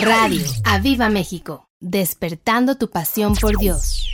Radio Aviva México, despertando tu pasión por Dios.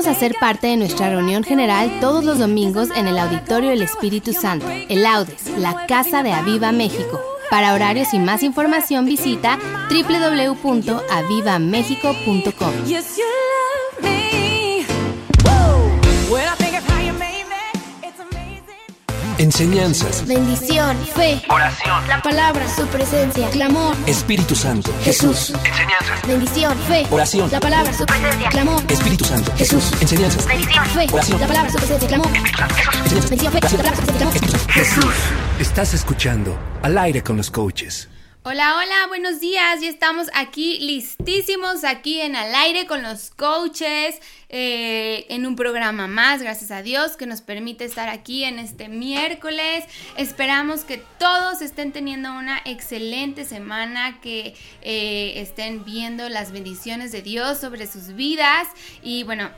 Te invitamos a parte de nuestra reunión general todos los domingos en el Auditorio del Espíritu Santo, el Audes, la Casa de Aviva México. Para horarios y más información visita www.avivamexico.com. Enseñanzas. Bendición. Fe. Oración. La palabra. Su presencia. Clamor. Espíritu Santo. Jesús. Enseñanzas. Bendición. Fe. Oración. La palabra. Su presencia. Clamor. Espíritu Santo. Jesús. Enseñanzas. Bendición. Fe. Oración. La palabra. Su presencia. Clamor. Jesús. Bendición. Fe. La palabra. Su presencia. Clamor. Espíritu Santo. Jesús. Estás escuchando Al aire con los coaches. Hola, hola, buenos días. Ya estamos aquí listísimos, aquí en al aire con los coaches, eh, en un programa más, gracias a Dios, que nos permite estar aquí en este miércoles. Esperamos que todos estén teniendo una excelente semana, que eh, estén viendo las bendiciones de Dios sobre sus vidas. Y bueno,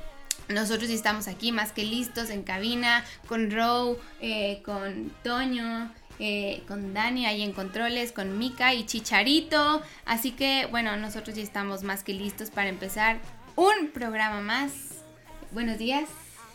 nosotros estamos aquí más que listos en cabina con Row, eh, con Toño. Eh, con Dani ahí en controles, con Mika y Chicharito. Así que bueno, nosotros ya estamos más que listos para empezar un programa más. Buenos días.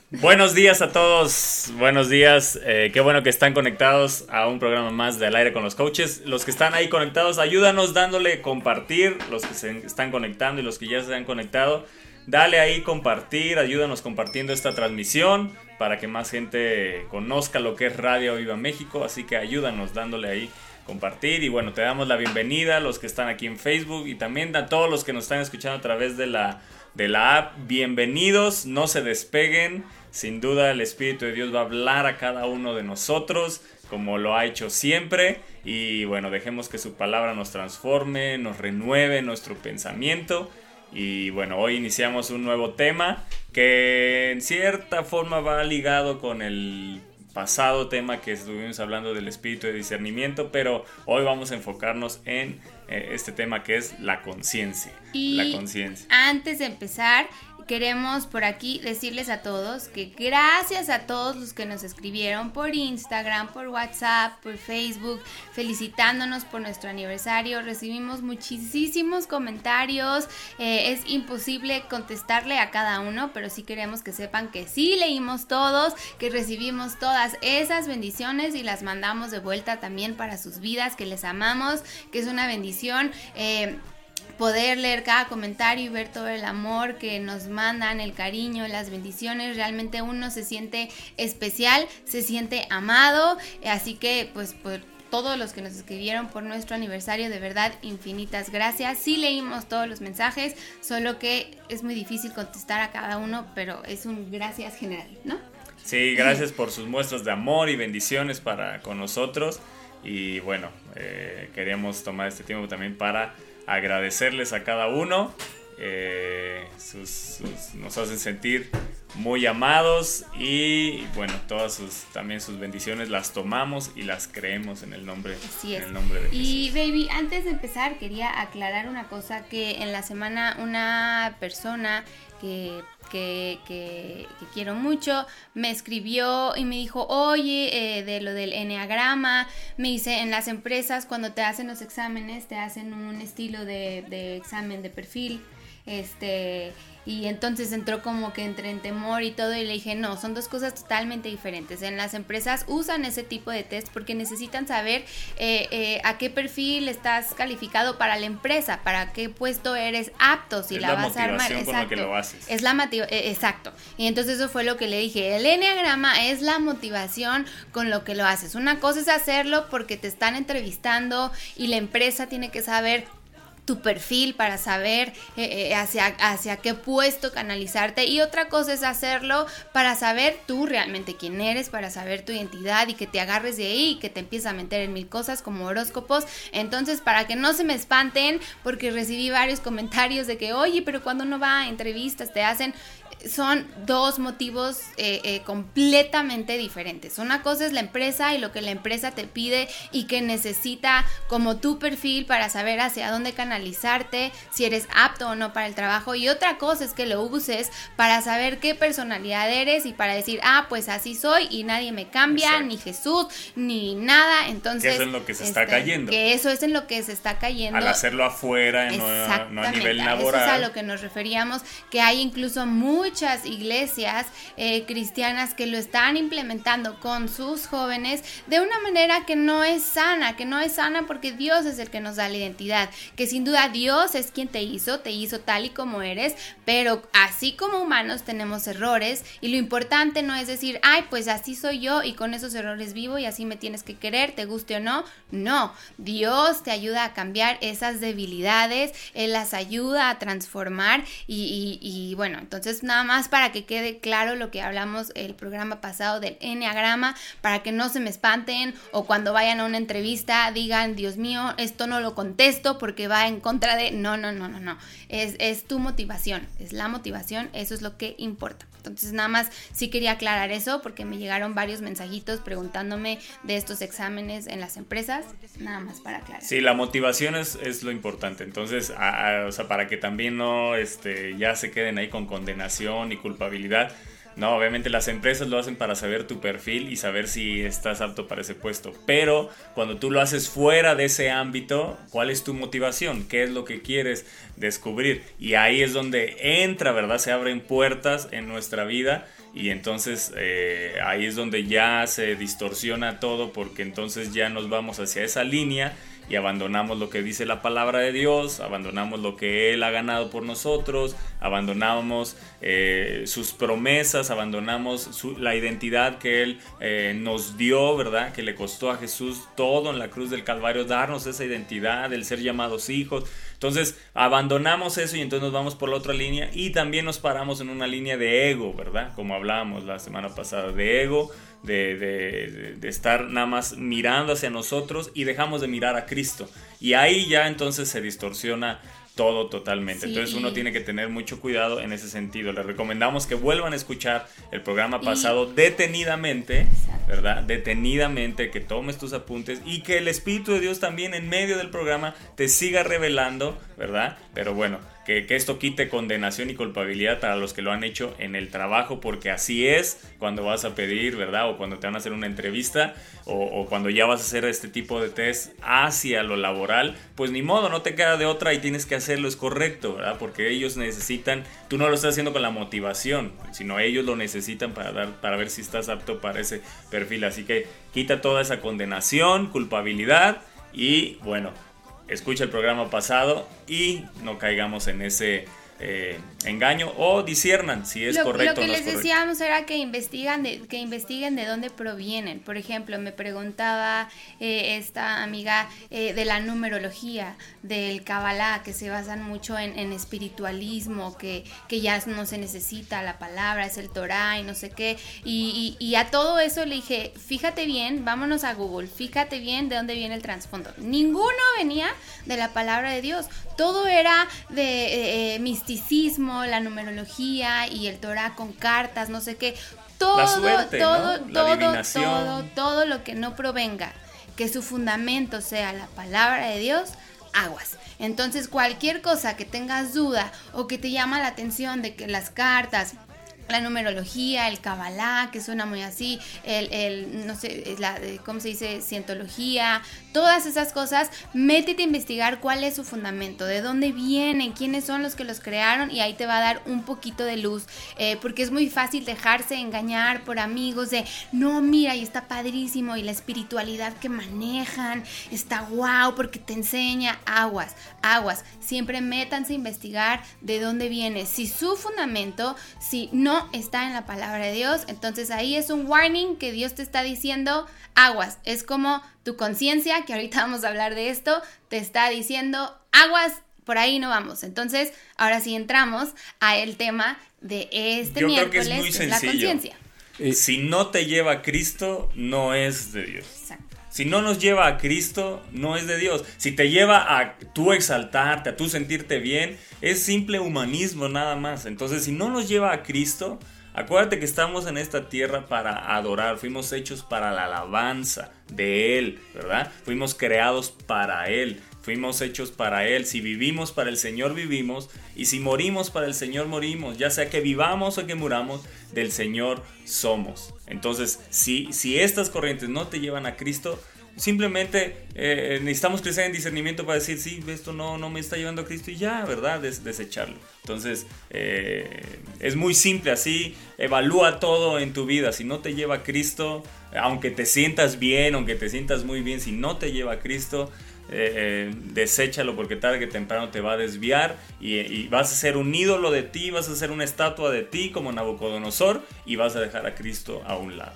Buenos días a todos, buenos días, eh, qué bueno que están conectados a un programa más de Al aire con los coaches. Los que están ahí conectados, ayúdanos dándole compartir, los que se están conectando y los que ya se han conectado, dale ahí compartir, ayúdanos compartiendo esta transmisión para que más gente conozca lo que es Radio Viva México. Así que ayúdanos dándole ahí compartir. Y bueno, te damos la bienvenida a los que están aquí en Facebook y también a todos los que nos están escuchando a través de la, de la app. Bienvenidos, no se despeguen. Sin duda el Espíritu de Dios va a hablar a cada uno de nosotros como lo ha hecho siempre. Y bueno, dejemos que su palabra nos transforme, nos renueve nuestro pensamiento y bueno, hoy iniciamos un nuevo tema que en cierta forma va ligado con el pasado tema que estuvimos hablando del espíritu de discernimiento, pero hoy vamos a enfocarnos en eh, este tema que es la conciencia. La conciencia. Antes de empezar, queremos por aquí decirles a todos que gracias a todos los que nos escribieron por Instagram, por WhatsApp, por Facebook, felicitándonos por nuestro aniversario. Recibimos muchísimos comentarios. Eh, es imposible contestarle a cada uno, pero sí queremos que sepan que sí leímos todos, que recibimos todas esas bendiciones y las mandamos de vuelta también para sus vidas, que les amamos, que es una bendición. Eh, poder leer cada comentario y ver todo el amor que nos mandan, el cariño, las bendiciones, realmente uno se siente especial, se siente amado, así que pues por todos los que nos escribieron por nuestro aniversario, de verdad infinitas gracias. Sí leímos todos los mensajes, solo que es muy difícil contestar a cada uno, pero es un gracias general, ¿no? Sí, gracias por sus muestras de amor y bendiciones para con nosotros. Y bueno, eh, queríamos tomar este tiempo también para agradecerles a cada uno. Eh, nos hacen sentir muy amados y bueno, todas sus también sus bendiciones las tomamos y las creemos en el nombre, En el nombre de Y baby, antes de empezar quería aclarar una cosa que en la semana una persona que que, que, quiero mucho, me escribió y me dijo, oye, eh, de lo del enneagrama, me dice, en las empresas cuando te hacen los exámenes, te hacen un estilo de, de examen de perfil, este, y entonces entró como que entre en temor y todo y le dije, no, son dos cosas totalmente diferentes. En las empresas usan ese tipo de test porque necesitan saber eh, eh, a qué perfil estás calificado para la empresa, para qué puesto eres apto, si la, vas a armar. Exacto. lo haces. Es la eh, exacto. Y entonces eso fue lo que le dije. El enneagrama es la motivación con lo que lo haces. Una cosa es hacerlo porque te están entrevistando y la empresa tiene que saber tu perfil para saber eh, eh, hacia, hacia qué puesto canalizarte y otra cosa es hacerlo para saber tú realmente quién eres, para saber tu identidad y que te agarres de ahí y que te empieces a meter en mil cosas como horóscopos. Entonces, para que no se me espanten, porque recibí varios comentarios de que, oye, pero cuando uno va a entrevistas te hacen son dos motivos eh, eh, completamente diferentes. Una cosa es la empresa y lo que la empresa te pide y que necesita como tu perfil para saber hacia dónde canalizarte, si eres apto o no para el trabajo. Y otra cosa es que lo uses para saber qué personalidad eres y para decir, ah, pues así soy y nadie me cambia, ni Jesús, ni nada. Entonces... eso es en lo que se está este, cayendo. Que eso es en lo que se está cayendo. Al hacerlo afuera, no, no, a nivel laboral. Eso es a lo que nos referíamos, que hay incluso muchos muchas iglesias eh, cristianas que lo están implementando con sus jóvenes de una manera que no es sana, que no es sana porque Dios es el que nos da la identidad, que sin duda Dios es quien te hizo, te hizo tal y como eres, pero así como humanos tenemos errores y lo importante no es decir, ay, pues así soy yo y con esos errores vivo y así me tienes que querer, te guste o no. No, Dios te ayuda a cambiar esas debilidades, Él las ayuda a transformar y, y bueno, entonces nada nada más para que quede claro lo que hablamos el programa pasado del enneagrama, para que no se me espanten o cuando vayan a una entrevista digan, Dios mío, esto no lo contesto porque va en contra de... No, no, no, no, no. Es, es tu motivación, es la motivación, eso es lo que importa. Entonces nada más sí quería aclarar eso porque me llegaron varios mensajitos preguntándome de estos exámenes en las empresas, nada más para aclarar. Sí, la motivación es, es lo importante. Entonces, a- o sea, para que también no este, ya se queden ahí con condenación y culpabilidad. No, obviamente las empresas lo hacen para saber tu perfil y saber si estás apto para ese puesto. Pero cuando tú lo haces fuera de ese ámbito, ¿cuál es tu motivación? ¿Qué es lo que quieres descubrir? Y ahí es donde entra, ¿verdad? Se abren puertas en nuestra vida y entonces eh, ahí es donde ya se distorsiona todo porque entonces ya nos vamos hacia esa línea y abandonamos lo que dice la palabra de Dios, abandonamos lo que Él ha ganado por nosotros, abandonamos eh, sus promesas, abandonamos su- la identidad que Él eh, nos dio, ¿verdad? Que le costó a Jesús todo en la cruz del Calvario, darnos esa identidad, el ser llamados hijos. Entonces abandonamos eso y entonces nos vamos por la otra línea y también nos paramos en una línea de ego, ¿verdad? Como hablábamos la semana pasada, de ego, de, de- estar nada más mirando hacia nosotros y dejamos de mirar a Cristo. Y ahí ya entonces se distorsiona todo totalmente. Sí, Entonces uno tiene que tener mucho cuidado en ese sentido. Les recomendamos que vuelvan a escuchar el programa Y- pasado detenidamente, ¿verdad? Detenidamente, que tomes tus apuntes y que el Espíritu de Dios también en medio del programa te siga revelando, ¿verdad? Pero bueno, que, esto quite condenación y culpabilidad para los que lo han hecho en el trabajo, porque así es cuando vas a pedir, ¿verdad? O cuando te van a hacer una entrevista, o, o cuando ya vas a hacer este tipo de test hacia lo laboral, pues ni modo, no te queda de otra y tienes que hacerlo, es correcto, ¿verdad? Porque ellos necesitan, tú no lo estás haciendo con la motivación, sino ellos lo necesitan para, dar, para ver si estás apto para ese perfil. Así que quita toda esa condenación, culpabilidad y bueno, escucha el programa pasado y no caigamos en ese eh, engaño o disiernan si es lo, correcto lo que o no es les decíamos era que investigan de, que investiguen de dónde provienen. Por ejemplo, me preguntaba eh, esta amiga eh, de la numerología, del Kabbalah, que se basan mucho en, en espiritualismo, que, que ya no se necesita la palabra, es el Torah y no sé qué. Y, y- y a todo eso le dije, fíjate bien, vámonos a Google, fíjate bien de dónde viene el trasfondo. Ninguno venía de la palabra de Dios. Todo era de eh, misticismo, la numerología y el Torah con cartas, no sé qué. Todo, suerte, ¿no? todo, La todo, todo, todo lo que no provenga, que su fundamento sea la palabra de Dios, aguas. Entonces cualquier cosa que tengas duda o que te llama la atención de que las cartas, la numerología, el Kabbalah, que suena muy así, el, el no sé, la, eh, ¿cómo se dice? Cientología, todas esas cosas, métete a investigar cuál es su fundamento, de dónde vienen, quiénes son los que los crearon y ahí te va a dar un poquito de luz, eh, porque es muy fácil dejarse engañar por amigos de, no, mira, y está padrísimo, y la espiritualidad que manejan, está guau, porque te enseña aguas, aguas, siempre métanse a investigar de dónde viene, si su fundamento, si no está en la palabra de Dios, entonces ahí es un warning que Dios te está diciendo, aguas, es como tu conciencia, que ahorita vamos a hablar de esto, te está diciendo, aguas, por ahí no vamos. Entonces, ahora sí entramos a el tema de este Yo creo que miércoles, es muy que es la conciencia. Eh, Si no te lleva a Cristo, no es de Dios. Exacto. Si no nos lleva a Cristo, no es de Dios. Si te lleva a tú exaltarte, a tú sentirte bien, es simple humanismo nada más. Entonces, si no nos lleva a Cristo, acuérdate que estamos en esta tierra para adorar. Fuimos hechos para la alabanza de Él, ¿verdad? Fuimos creados para Él. Fuimos hechos para Él. Si vivimos para el Señor, vivimos. Y si morimos para el Señor, morimos. Ya sea que vivamos o que muramos, del Señor somos. Entonces, si, si estas corrientes no te llevan a Cristo, simplemente eh, necesitamos crecer en discernimiento para decir, sí, esto no, no me está llevando a Cristo y ya, ¿verdad? Des- desecharlo. Entonces, eh, es muy simple así, evalúa todo en tu vida. Si no te lleva a Cristo, aunque te sientas bien, aunque te sientas muy bien, si no te lleva a Cristo, eh, eh, deséchalo porque tarde que temprano te va a desviar y, y vas a ser un ídolo de ti, vas a ser una estatua de ti como Nabucodonosor y vas a dejar a Cristo a un lado.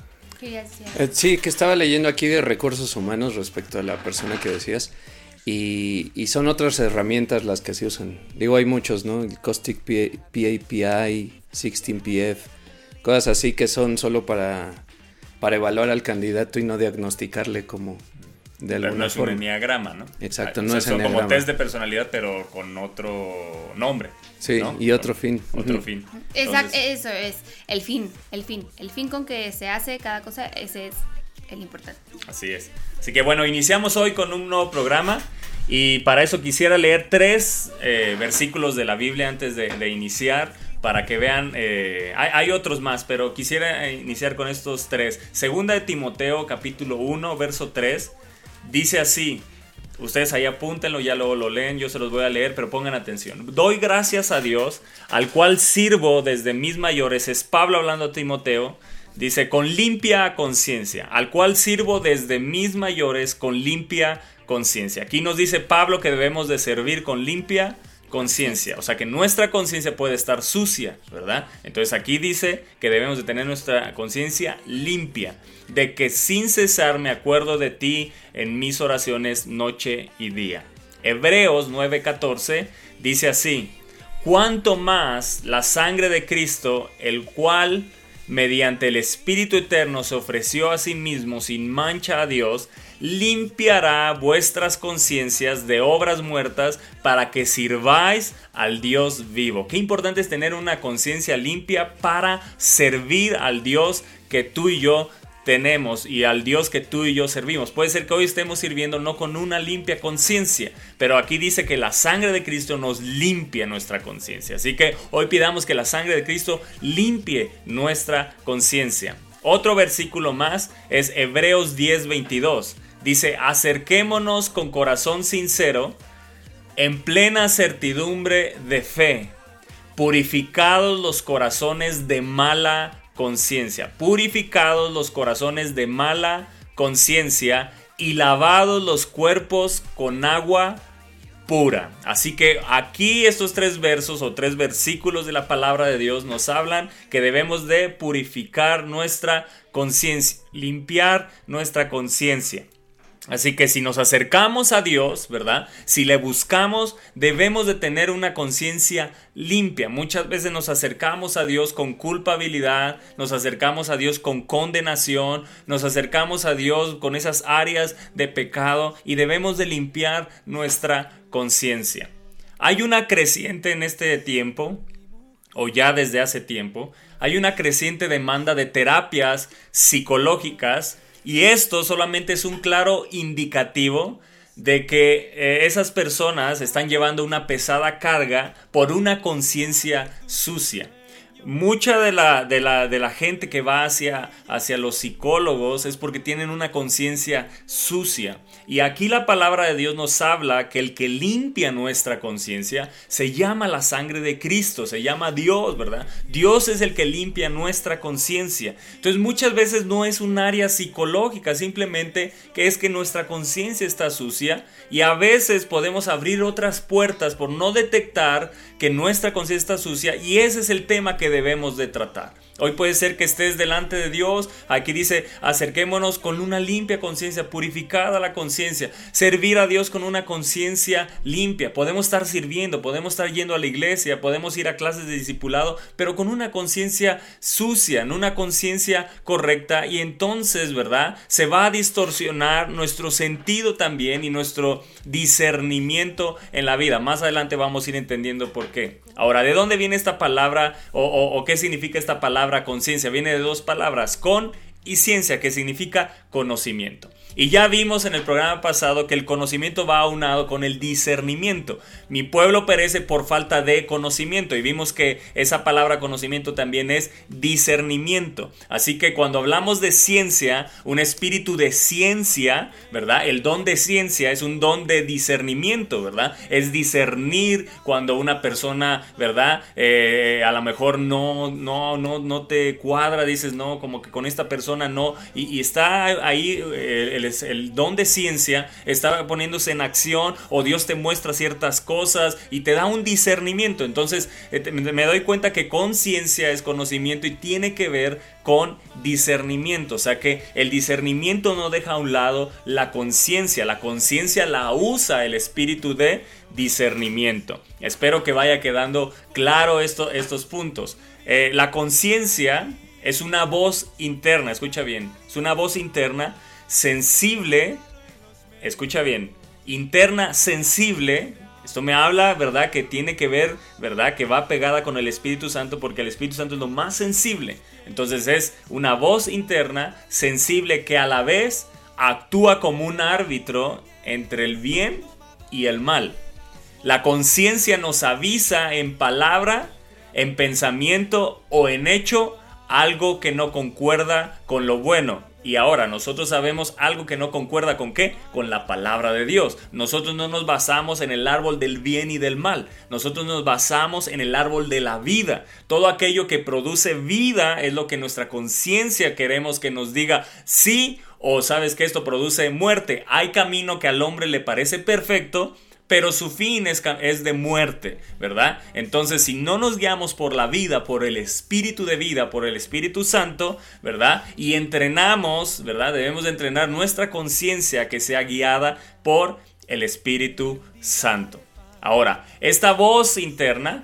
Eh, Sí, que estaba leyendo aquí de recursos humanos respecto a la persona que decías. Y, y son otras herramientas las que se usan. Digo, hay muchos, ¿no? El Caustic PAPI, 16PF, cosas así que son solo para, para evaluar al candidato y no diagnosticarle como de Pero alguna no es un forma. enneagrama, ¿no? Exacto, Ah, o no sea, es son como enneagrama. test de personalidad, pero con otro nombre. Sí, ¿no? y otro fin. Otro Ujú. fin. Exacto, Entonces, eso es el fin, el fin, el fin con que se hace cada cosa, ese es el importante. Así es. Así que bueno, iniciamos hoy con un nuevo programa y para eso quisiera leer tres eh, versículos de la Biblia antes de, de iniciar para que vean, eh, hay, hay otros más, pero quisiera eh, iniciar con estos tres. Segunda de Timoteo capítulo 1, verso 3, dice así, ustedes ahí apúntenlo, ya luego lo leen, yo se los voy a leer, pero pongan atención. Doy gracias a Dios, al cual sirvo desde mis mayores, es Pablo hablando a Timoteo, Dice, con limpia conciencia, al cual sirvo desde mis mayores con limpia conciencia. Aquí nos dice Pablo que debemos de servir con limpia conciencia. O sea que nuestra conciencia puede estar sucia, ¿verdad? Entonces aquí dice que debemos de tener nuestra conciencia limpia. De que sin cesar me acuerdo de ti en mis oraciones noche y día. Hebreos 9:14 dice así. Cuanto más la sangre de Cristo, el cual mediante el Espíritu Eterno se ofreció a sí mismo sin mancha a Dios, limpiará vuestras conciencias de obras muertas para que sirváis al Dios vivo. Qué importante es tener una conciencia limpia para servir al Dios que tú y yo tenemos y al Dios que tú y yo servimos. Puede ser que hoy estemos sirviendo no con una limpia conciencia, pero aquí dice que la sangre de Cristo nos limpia nuestra conciencia. Así que hoy pidamos que la sangre de Cristo limpie nuestra conciencia. Otro versículo más es Hebreos 10:22. Dice, acerquémonos con corazón sincero, en plena certidumbre de fe, purificados los corazones de mala conciencia, purificados los corazones de mala conciencia y lavados los cuerpos con agua pura. Así que aquí estos tres versos o tres versículos de la palabra de Dios nos hablan que debemos de purificar nuestra conciencia, limpiar nuestra conciencia. Así que si nos acercamos a Dios, ¿verdad? Si le buscamos, debemos de tener una conciencia limpia. Muchas veces nos acercamos a Dios con culpabilidad, nos acercamos a Dios con condenación, nos acercamos a Dios con esas áreas de pecado y debemos de limpiar nuestra conciencia. Hay una creciente en este tiempo, o ya desde hace tiempo, hay una creciente demanda de terapias psicológicas y esto solamente es un claro indicativo de que eh, esas personas están llevando una pesada carga por una conciencia sucia. Mucha de la, de, la, de la gente que va hacia, hacia los psicólogos es porque tienen una conciencia sucia. Y aquí la palabra de Dios nos habla que el que limpia nuestra conciencia se llama la sangre de Cristo, se llama Dios, ¿verdad? Dios es el que limpia nuestra conciencia. Entonces muchas veces no es un área psicológica, simplemente que es que nuestra conciencia está sucia y a veces podemos abrir otras puertas por no detectar que nuestra conciencia está sucia y ese es el tema que debemos de tratar. Hoy puede ser que estés delante de Dios. Aquí dice, acerquémonos con una limpia conciencia, purificada la conciencia. Servir a Dios con una conciencia limpia. Podemos estar sirviendo, podemos estar yendo a la iglesia, podemos ir a clases de discipulado, pero con una conciencia sucia, no una conciencia correcta. Y entonces, ¿verdad? Se va a distorsionar nuestro sentido también y nuestro discernimiento en la vida. Más adelante vamos a ir entendiendo por qué. Ahora, ¿de dónde viene esta palabra o, qué significa esta palabra conciencia? Viene de dos palabras, con y ciencia, que significa conocimiento. Y ya vimos en el programa pasado que el conocimiento va aunado con el discernimiento. Mi pueblo perece por falta de conocimiento y vimos que esa palabra conocimiento también es discernimiento. Así que cuando hablamos de ciencia, un espíritu de ciencia, ¿verdad? El don de ciencia es un don de discernimiento, ¿verdad? Es discernir cuando una persona, ¿verdad? Eh, a lo mejor no, no, no, no te cuadra, dices, no, como que con esta persona no. Y, está ahí... Eh, el, don de ciencia está poniéndose en acción o Dios te muestra ciertas cosas y te da un discernimiento. Entonces eh, me doy cuenta que conciencia es conocimiento y tiene que ver con discernimiento. O sea que el discernimiento no deja a un lado la conciencia. La conciencia la usa el espíritu de discernimiento. Espero que vaya quedando claro esto, estos puntos. Eh, la conciencia es una voz interna, escucha bien, es una voz interna sensible, escucha bien, interna sensible. Esto me habla, ¿verdad? Que tiene que ver, ¿verdad? Que va pegada con el Espíritu Santo porque el Espíritu Santo es lo más sensible. Entonces es una voz interna sensible que a la vez actúa como un árbitro entre el bien y el mal. La conciencia nos avisa en palabra, en pensamiento o en hecho algo que no concuerda con lo bueno. Y ahora nosotros sabemos algo que no concuerda con qué? Con la palabra de Dios. Nosotros no nos basamos en el árbol del bien y del mal. Nosotros nos basamos en el árbol de la vida. Todo aquello que produce vida es lo que nuestra conciencia queremos que nos diga sí o sabes que esto produce muerte. Hay camino que al hombre le parece perfecto pero su fin es, de muerte, ¿verdad? Entonces, si no nos guiamos por la vida, por el Espíritu de vida, por el Espíritu Santo, ¿verdad? Y entrenamos, ¿verdad? Debemos de entrenar nuestra conciencia que sea guiada por el Espíritu Santo. Ahora, esta voz interna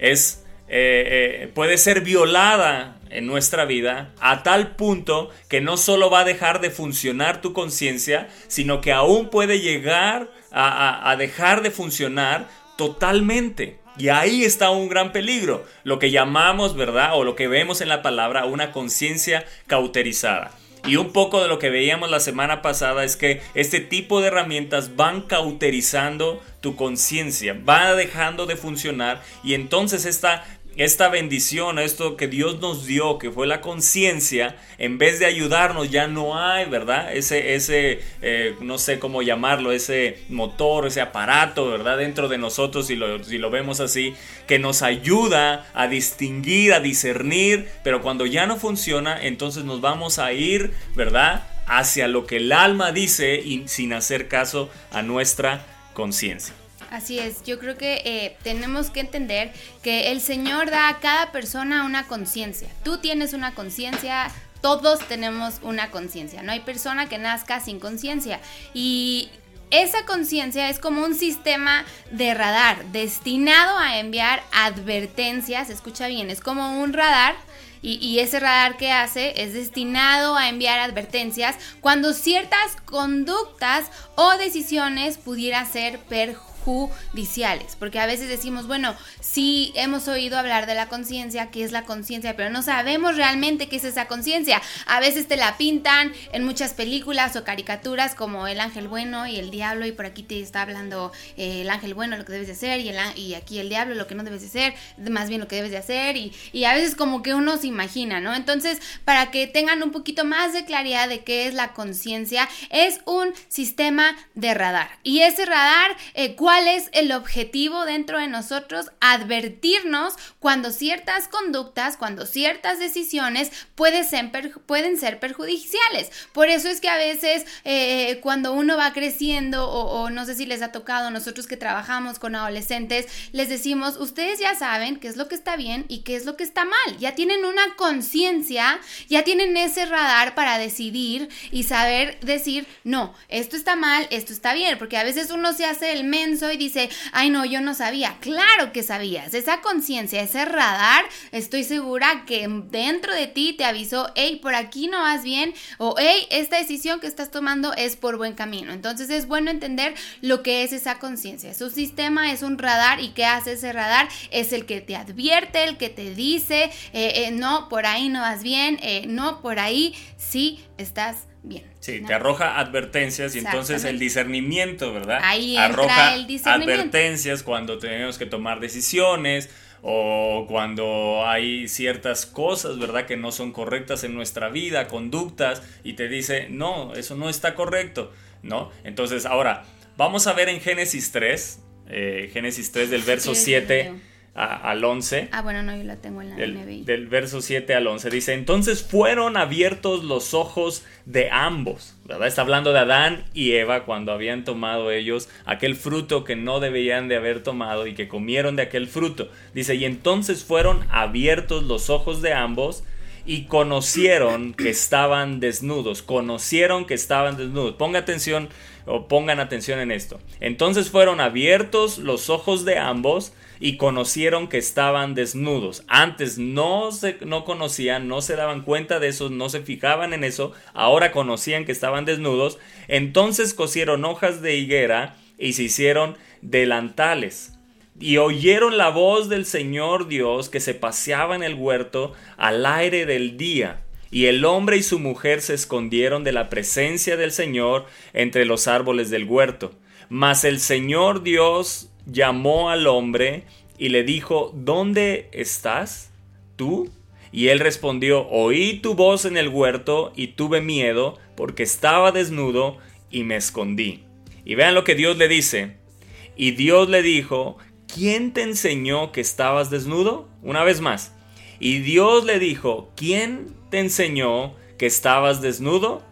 es, eh, eh, puede ser violada en nuestra vida a tal punto que no solo va a dejar de funcionar tu conciencia, sino que aún puede llegar a, dejar de funcionar totalmente. Y ahí está un gran peligro, lo que llamamos, ¿verdad? O lo que vemos en la palabra, una conciencia cauterizada. Y un poco de lo que veíamos la semana pasada es que este tipo de herramientas van cauterizando tu conciencia, va dejando de funcionar y entonces esta esta bendición, esto que Dios nos dio, que fue la conciencia, en vez de ayudarnos, ya no hay, ¿verdad? Ese, ese eh, no sé cómo llamarlo, ese motor, ese aparato, ¿verdad? Dentro de nosotros, si lo, si lo vemos así, que nos ayuda a distinguir, a discernir, pero cuando ya no funciona, entonces nos vamos a ir, ¿verdad? Hacia lo que el alma dice y sin hacer caso a nuestra conciencia. Así es, yo creo que eh, tenemos que entender que el Señor da a cada persona una conciencia. Tú tienes una conciencia, todos tenemos una conciencia. No hay persona que nazca sin conciencia. Y esa conciencia es como un sistema de radar destinado a enviar advertencias, escucha bien, es como un radar y, y, ese radar que hace es destinado a enviar advertencias cuando ciertas conductas o decisiones pudieran ser perjudiciales judiciales, porque a veces decimos, bueno, sí hemos oído hablar de la conciencia, qué es la conciencia, pero no sabemos realmente qué es esa conciencia. A veces te la pintan en muchas películas o caricaturas como el ángel bueno y el diablo y por aquí te está hablando eh, el ángel bueno lo que debes de hacer y, el, y aquí el diablo lo que no debes de hacer, más bien lo que debes de hacer y, y a veces como que uno se imagina, ¿no? Entonces, para que tengan un poquito más de claridad de qué es la conciencia, es un sistema de radar. Y ese radar, eh, ¿cuál es el objetivo dentro de nosotros? Advertirnos cuando ciertas conductas, cuando ciertas decisiones pueden ser, pueden ser perjudiciales. Por eso es que a veces eh, cuando uno va creciendo o, no sé si les ha tocado, nosotros que trabajamos con adolescentes, les decimos, ustedes ya saben qué es lo que está bien y qué es lo que está mal. Ya tienen una conciencia, ya tienen ese radar para decidir y saber decir, no, esto está mal, esto está bien, porque a veces uno se hace el menso y dice, ay no, yo no sabía. Claro que sabías. Esa conciencia, ese radar, estoy segura que dentro de ti te avisó, hey, por aquí no vas bien, o hey, esta decisión que estás tomando es por buen camino. Entonces es bueno entender lo que es esa conciencia. Su sistema es un radar y qué hace ese radar es el que te advierte, el que te dice, eh, eh, no, por ahí no vas bien, eh, no, por ahí sí estás bien. Sí, te arroja advertencias y entonces el discernimiento, ¿verdad? Ahí arroja el discernimiento. advertencias cuando tenemos que tomar decisiones o cuando hay ciertas cosas, ¿verdad? Que no son correctas en nuestra vida, conductas, y te dice, no, eso no está correcto, ¿no? Entonces, ahora, vamos a ver en Génesis 3, eh, Génesis 3 del verso 7 a- al 11. Ah, bueno, no, yo la tengo en la Del, NBI. del verso 7 al 11 dice, entonces fueron abiertos los ojos de ambos, ¿verdad? Está hablando de Adán y Eva cuando habían tomado ellos aquel fruto que no debían de haber tomado y que comieron de aquel fruto. Dice, y entonces fueron abiertos los ojos de ambos y conocieron que estaban desnudos, conocieron que estaban desnudos. Ponga atención o pongan atención en esto. Entonces fueron abiertos los ojos de ambos y conocieron que estaban desnudos. Antes no se no conocían, no se daban cuenta de eso, no se fijaban en eso, ahora conocían que estaban desnudos. Entonces cosieron hojas de higuera y se hicieron delantales. Y oyeron la voz del Señor Dios que se paseaba en el huerto al aire del día. Y el hombre y su mujer se escondieron de la presencia del Señor entre los árboles del huerto. Mas el Señor Dios llamó al hombre y le dijo, ¿Dónde estás tú? Y él respondió, Oí tu voz en el huerto y tuve miedo porque estaba desnudo y me escondí. Y vean lo que Dios le dice. Y Dios le dijo, ¿quién te enseñó que estabas desnudo? Una vez más. Y Dios le dijo, ¿quién te enseñó que estabas desnudo?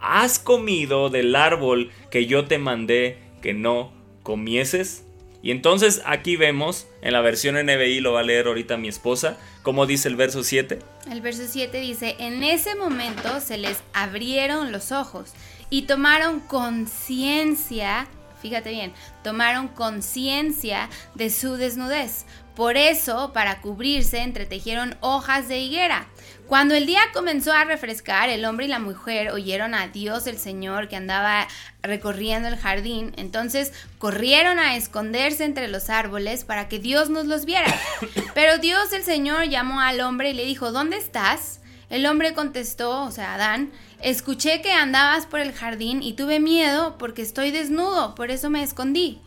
¿Has comido del árbol que yo te mandé que no comieses? Y entonces aquí vemos, en la versión NBI lo va a leer ahorita mi esposa, como dice el verso 7. El verso 7 dice, en ese momento se les abrieron los ojos y tomaron conciencia, fíjate bien, tomaron conciencia de su desnudez. Por eso, para cubrirse, entretejieron hojas de higuera. Cuando el día comenzó a refrescar, el hombre y la mujer oyeron a Dios el Señor que andaba recorriendo el jardín. Entonces corrieron a esconderse entre los árboles para que Dios nos los viera. Pero Dios el Señor llamó al hombre y le dijo, ¿dónde estás? El hombre contestó, o sea, Adán, escuché que andabas por el jardín y tuve miedo porque estoy desnudo, por eso me escondí.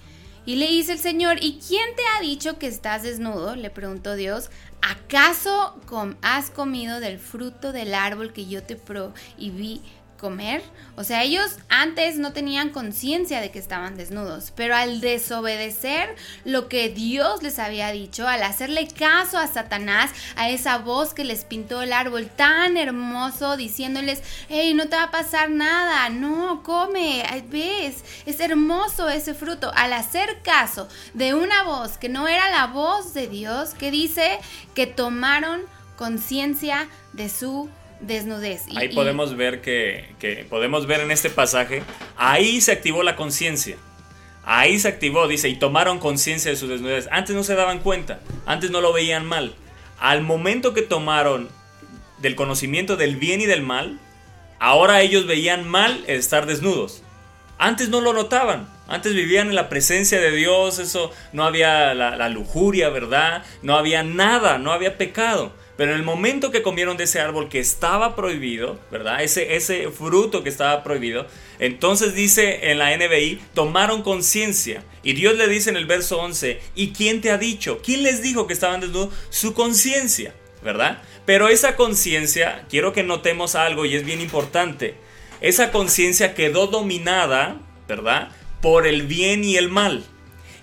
Y le dice el Señor, ¿y quién te ha dicho que estás desnudo? Le preguntó Dios, ¿acaso has comido del fruto del árbol que yo te prohibí comer? O sea, ellos antes no tenían conciencia de que estaban desnudos, pero al desobedecer lo que Dios les había dicho, al hacerle caso a Satanás, a esa voz que les pintó el árbol tan hermoso, diciéndoles, hey, no te va a pasar nada, no, come, ves, es hermoso ese fruto. Al hacer caso de una voz que no era la voz de Dios, que dice que tomaron conciencia de su desnudez. Y- Ahí y- podemos ver que, que podemos ver en este pasaje, ahí se activó la conciencia. Ahí se activó, dice, y tomaron conciencia de su desnudez. Antes no se daban cuenta, antes no lo veían mal. Al momento que tomaron del conocimiento del bien y del mal, ahora ellos veían mal el estar desnudos. Antes no lo notaban, antes vivían en la presencia de Dios, eso no había la, la lujuria, ¿verdad? No había nada, no había pecado. Pero en el momento que comieron de ese árbol que estaba prohibido, ¿verdad? Ese, ese fruto que estaba prohibido, entonces dice en la NBI, tomaron conciencia. Y Dios le dice en el verso 11, ¿y quién te ha dicho? ¿Quién les dijo que estaban desnudos? Su conciencia, ¿verdad? Pero esa conciencia, quiero que notemos algo y es bien importante. Esa conciencia quedó dominada, ¿verdad? Por el bien y el mal.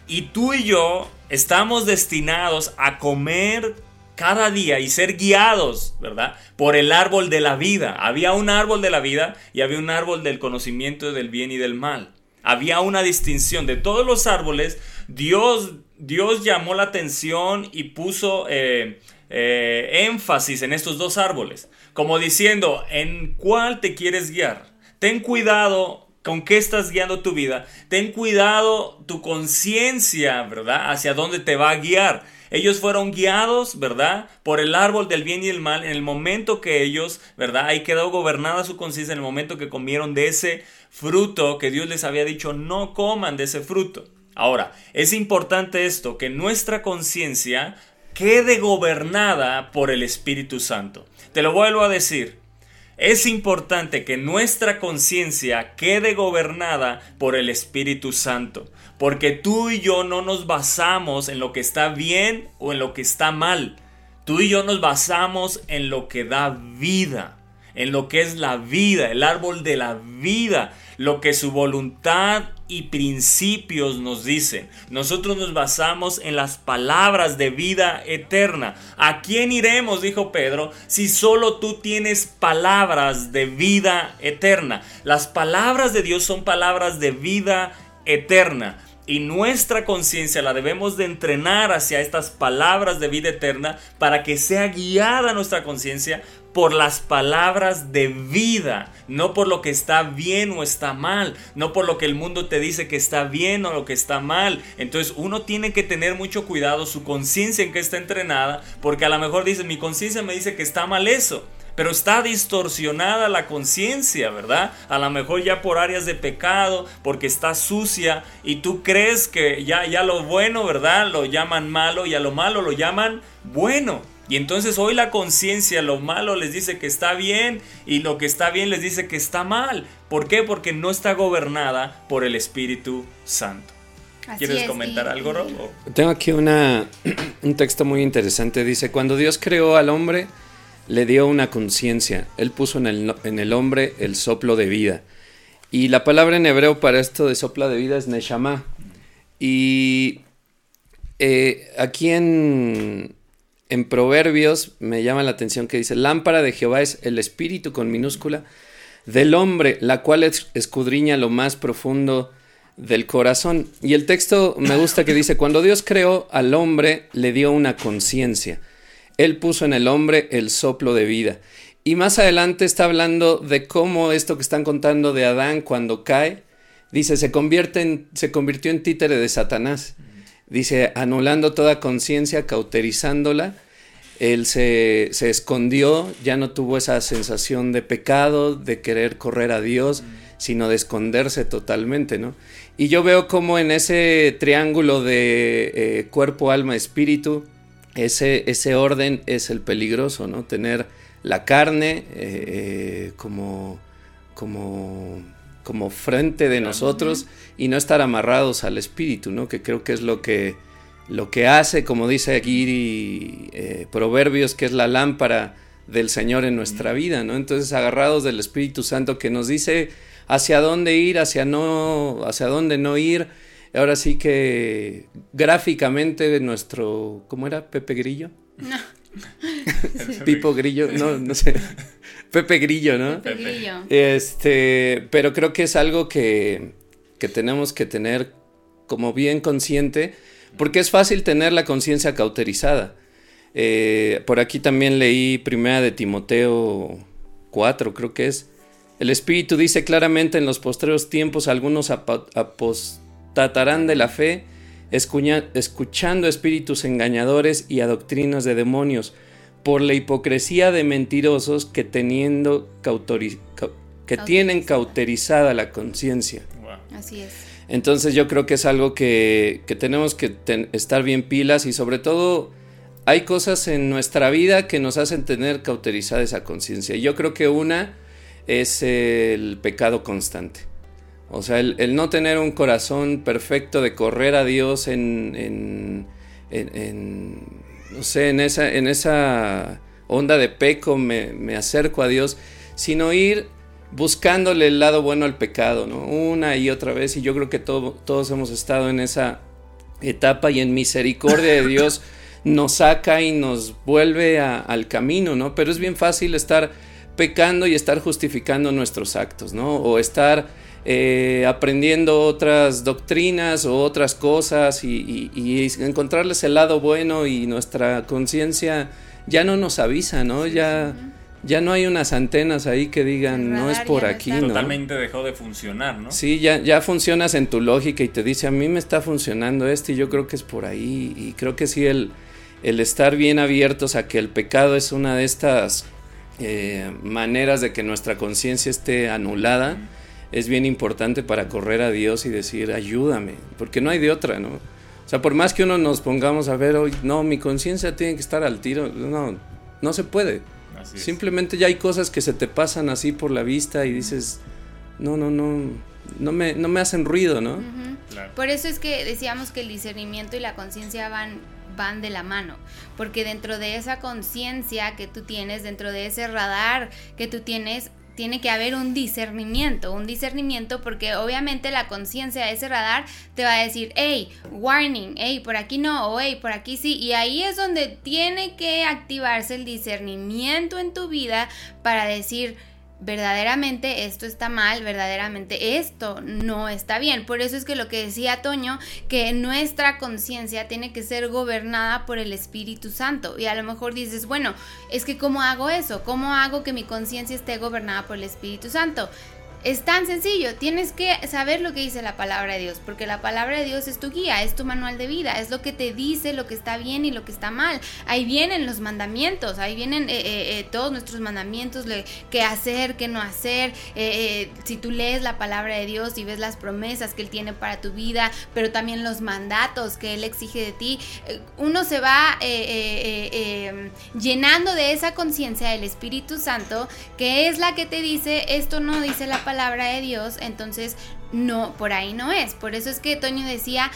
Y tú y yo estamos destinados a comer cada día y ser guiados, ¿verdad? Por el árbol de la vida. Había un árbol de la vida y había un árbol del conocimiento del bien y del mal. Había una distinción de todos los árboles. Dios, Dios llamó la atención y puso eh, eh, énfasis en estos dos árboles. Como diciendo, ¿en cuál te quieres guiar? Ten cuidado con qué estás guiando tu vida. Ten cuidado tu conciencia, ¿verdad? Hacia dónde te va a guiar. Ellos fueron guiados, ¿verdad? Por el árbol del bien y el mal en el momento que ellos, ¿verdad? Ahí quedó gobernada su conciencia en el momento que comieron de ese fruto que Dios les había dicho no coman de ese fruto. Ahora, es importante esto, que nuestra conciencia quede gobernada por el Espíritu Santo. Te lo vuelvo a decir. Es importante que nuestra conciencia quede gobernada por el Espíritu Santo, porque tú y yo no nos basamos en lo que está bien o en lo que está mal. Tú y yo nos basamos en lo que da vida, en lo que es la vida, el árbol de la vida, lo que su voluntad y principios nos dicen. Nosotros nos basamos en las palabras de vida eterna. ¿A quién iremos, dijo Pedro, si solo tú tienes palabras de vida eterna? Las palabras de Dios son palabras de vida eterna. Y nuestra conciencia la debemos de entrenar hacia estas palabras de vida eterna para que sea guiada nuestra conciencia por las palabras de vida, no por lo que está bien o está mal, no por lo que el mundo te dice que está bien o lo que está mal. Entonces uno tiene que tener mucho cuidado su conciencia en que está entrenada, porque a lo mejor dice, mi conciencia me dice que está mal eso pero está distorsionada la conciencia, ¿verdad? A lo mejor ya por áreas de pecado, porque está sucia y tú crees que ya, ya lo bueno, ¿verdad? Lo llaman malo y a lo malo lo llaman bueno. Y entonces hoy la conciencia, lo malo les dice que está bien y lo que está bien les dice que está mal. ¿Por qué? Porque no está gobernada por el Espíritu Santo. ¿Quieres comentar algo, Rob? Tengo aquí una, un texto muy interesante. Dice, cuando Dios creó al hombre, le dio una conciencia. Él puso en el, hombre el soplo de vida. Y la palabra en hebreo para esto de soplo de vida es neshama. Y eh, aquí en, en Proverbios me llama la atención que dice, lámpara de Jehová es el espíritu con minúscula del hombre, la cual escudriña lo más profundo del corazón. Y el texto me gusta que dice, cuando Dios creó al hombre, le dio una conciencia. Él puso en el hombre el soplo de vida. Y más adelante está hablando de cómo esto que están contando de Adán cuando cae, dice, se, convierte en, se convirtió en títere de Satanás. Dice, anulando toda conciencia, cauterizándola, él se, se, escondió, ya no tuvo esa sensación de pecado, de querer correr a Dios, sino de esconderse totalmente, ¿no? Y yo veo como en ese triángulo de eh, cuerpo, alma, espíritu, ese, ese orden es el peligroso, ¿no? Tener la carne eh, eh, como, como, como frente de nosotros y no estar amarrados al espíritu, ¿no? Que creo que es lo que, lo que hace, como dice aquí eh, Proverbios, que es la lámpara del Señor en nuestra vida, ¿no? Entonces agarrados del Espíritu Santo que nos dice hacia dónde ir, hacia no, hacia dónde no ir, Ahora sí que gráficamente nuestro, ¿cómo era? Pepe Grillo. No. Pipo Grillo, no, no sé. Pepe Grillo, ¿no? Pepe Grillo. Este, pero creo que es algo que, que tenemos que tener como bien consciente, porque es fácil tener la conciencia cauterizada. Eh, por aquí también leí primera de Timoteo 4, creo que es. El Espíritu dice claramente en los postreros tiempos algunos apos tratarán de la fe, escuchando espíritus engañadores y a doctrinas de demonios, por la hipocresía de mentirosos que, teniendo que tienen cauterizada la conciencia. Así es. Entonces yo creo que es algo que, tenemos que estar bien pilas y sobre todo hay cosas en nuestra vida que nos hacen tener cauterizada esa conciencia. Yo creo que una es el pecado constante. O sea, el, no tener un corazón perfecto de correr a Dios en, no sé, en esa, en esa onda de peco me, acerco a Dios, sino ir buscándole el lado bueno al pecado, ¿no? Una y otra vez, y yo creo que todos hemos estado en esa etapa y en misericordia de Dios nos saca y nos vuelve al camino, ¿no? Pero es bien fácil estar pecando y estar justificando nuestros actos, ¿no? O estar eh, aprendiendo otras doctrinas o otras cosas y, encontrarles el lado bueno y nuestra conciencia ya no nos avisa, ¿no? Ya, ya no hay unas antenas ahí que digan no es por aquí, ¿no? Totalmente dejó de funcionar, ¿no? Sí, ya, ya funcionas en tu lógica y te dice a mí me está funcionando esto y yo creo que es por ahí y creo que sí el, el estar bien abiertos a que el pecado es una de estas eh, maneras de que nuestra conciencia esté anulada es bien importante para correr a Dios y decir, ayúdame, porque no hay de otra, ¿no? O sea, por más que uno nos pongamos a ver hoy, no, mi conciencia tiene que estar al tiro, no, no se puede. Simplemente ya hay cosas que se te pasan así por la vista y dices, no, no, no, no me, no me hacen ruido, ¿no? Por eso es que decíamos que el discernimiento y la conciencia van van de la mano, porque dentro de esa conciencia que tú tienes, dentro de ese radar que tú tienes, tiene que haber un discernimiento, un discernimiento porque obviamente la conciencia de ese radar te va a decir, hey, warning, hey, por aquí no, o hey, por aquí sí, y ahí es donde tiene que activarse el discernimiento en tu vida para decir, verdaderamente esto está mal, verdaderamente esto no está bien. Por eso es que lo que decía Toño, que nuestra conciencia tiene que ser gobernada por el Espíritu Santo. Y a lo mejor dices, bueno, es que ¿cómo hago eso? ¿Cómo hago que mi conciencia esté gobernada por el Espíritu Santo? Es tan sencillo, tienes que saber lo que dice la palabra de Dios, porque la palabra de Dios es tu guía, es tu manual de vida, es lo que te dice lo que está bien y lo que está mal. Ahí vienen los mandamientos, ahí vienen eh, eh, eh, todos nuestros mandamientos, qué hacer, qué no hacer. si tú lees la palabra de Dios y ves las promesas que Él tiene para tu vida, pero también los mandatos que Él exige de ti, uno se va llenando de esa conciencia del Espíritu Santo, que es la que te dice, esto no dice la palabra de Dios, entonces no, por ahí no es. Por eso es que Toño decía,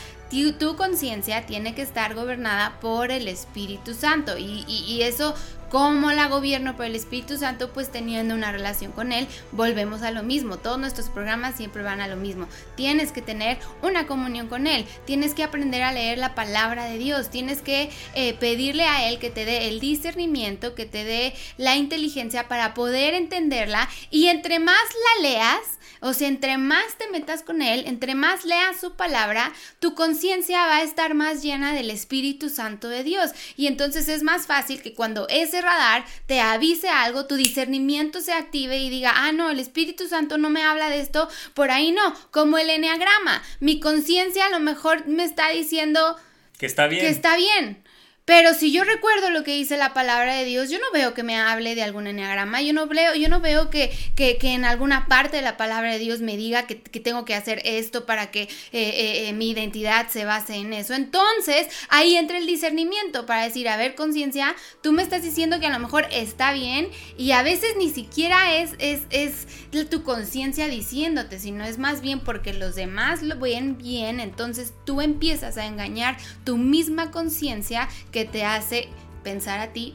tu, conciencia tiene que estar gobernada por el Espíritu Santo. Y, y, eso, como la gobierno por el Espíritu Santo? Pues teniendo una relación con Él, volvemos a lo mismo. Todos nuestros programas siempre van a lo mismo. Tienes que tener una comunión con Él. Tienes que aprender a leer la palabra de Dios. Tienes que eh, pedirle a Él que te dé el discernimiento, que te dé la inteligencia para poder entenderla. Y entre más la leas, o sea, entre más te metas con Él, entre más leas su palabra, tu conciencia va a estar más llena del Espíritu Santo de Dios. Y entonces es más fácil que cuando ese radar te avise algo, tu discernimiento se active y diga, ah, no, el Espíritu Santo no me habla de esto, por ahí no, como el enneagrama. Mi conciencia a lo mejor me está diciendo... Que está bien. Que está bien. Pero si yo recuerdo lo que dice la palabra de Dios, yo no veo que me hable de algún enneagrama, yo no veo, yo no veo que, que, en alguna parte de la palabra de Dios me diga que, tengo que hacer esto para que eh, eh, eh, mi identidad se base en eso. Entonces, ahí entra el discernimiento para decir, a ver, conciencia, tú me estás diciendo que a lo mejor está bien y a veces ni siquiera es, es, es tu conciencia diciéndote, sino es más bien porque los demás lo ven bien, entonces tú empiezas a engañar tu misma conciencia que te hace pensar a ti,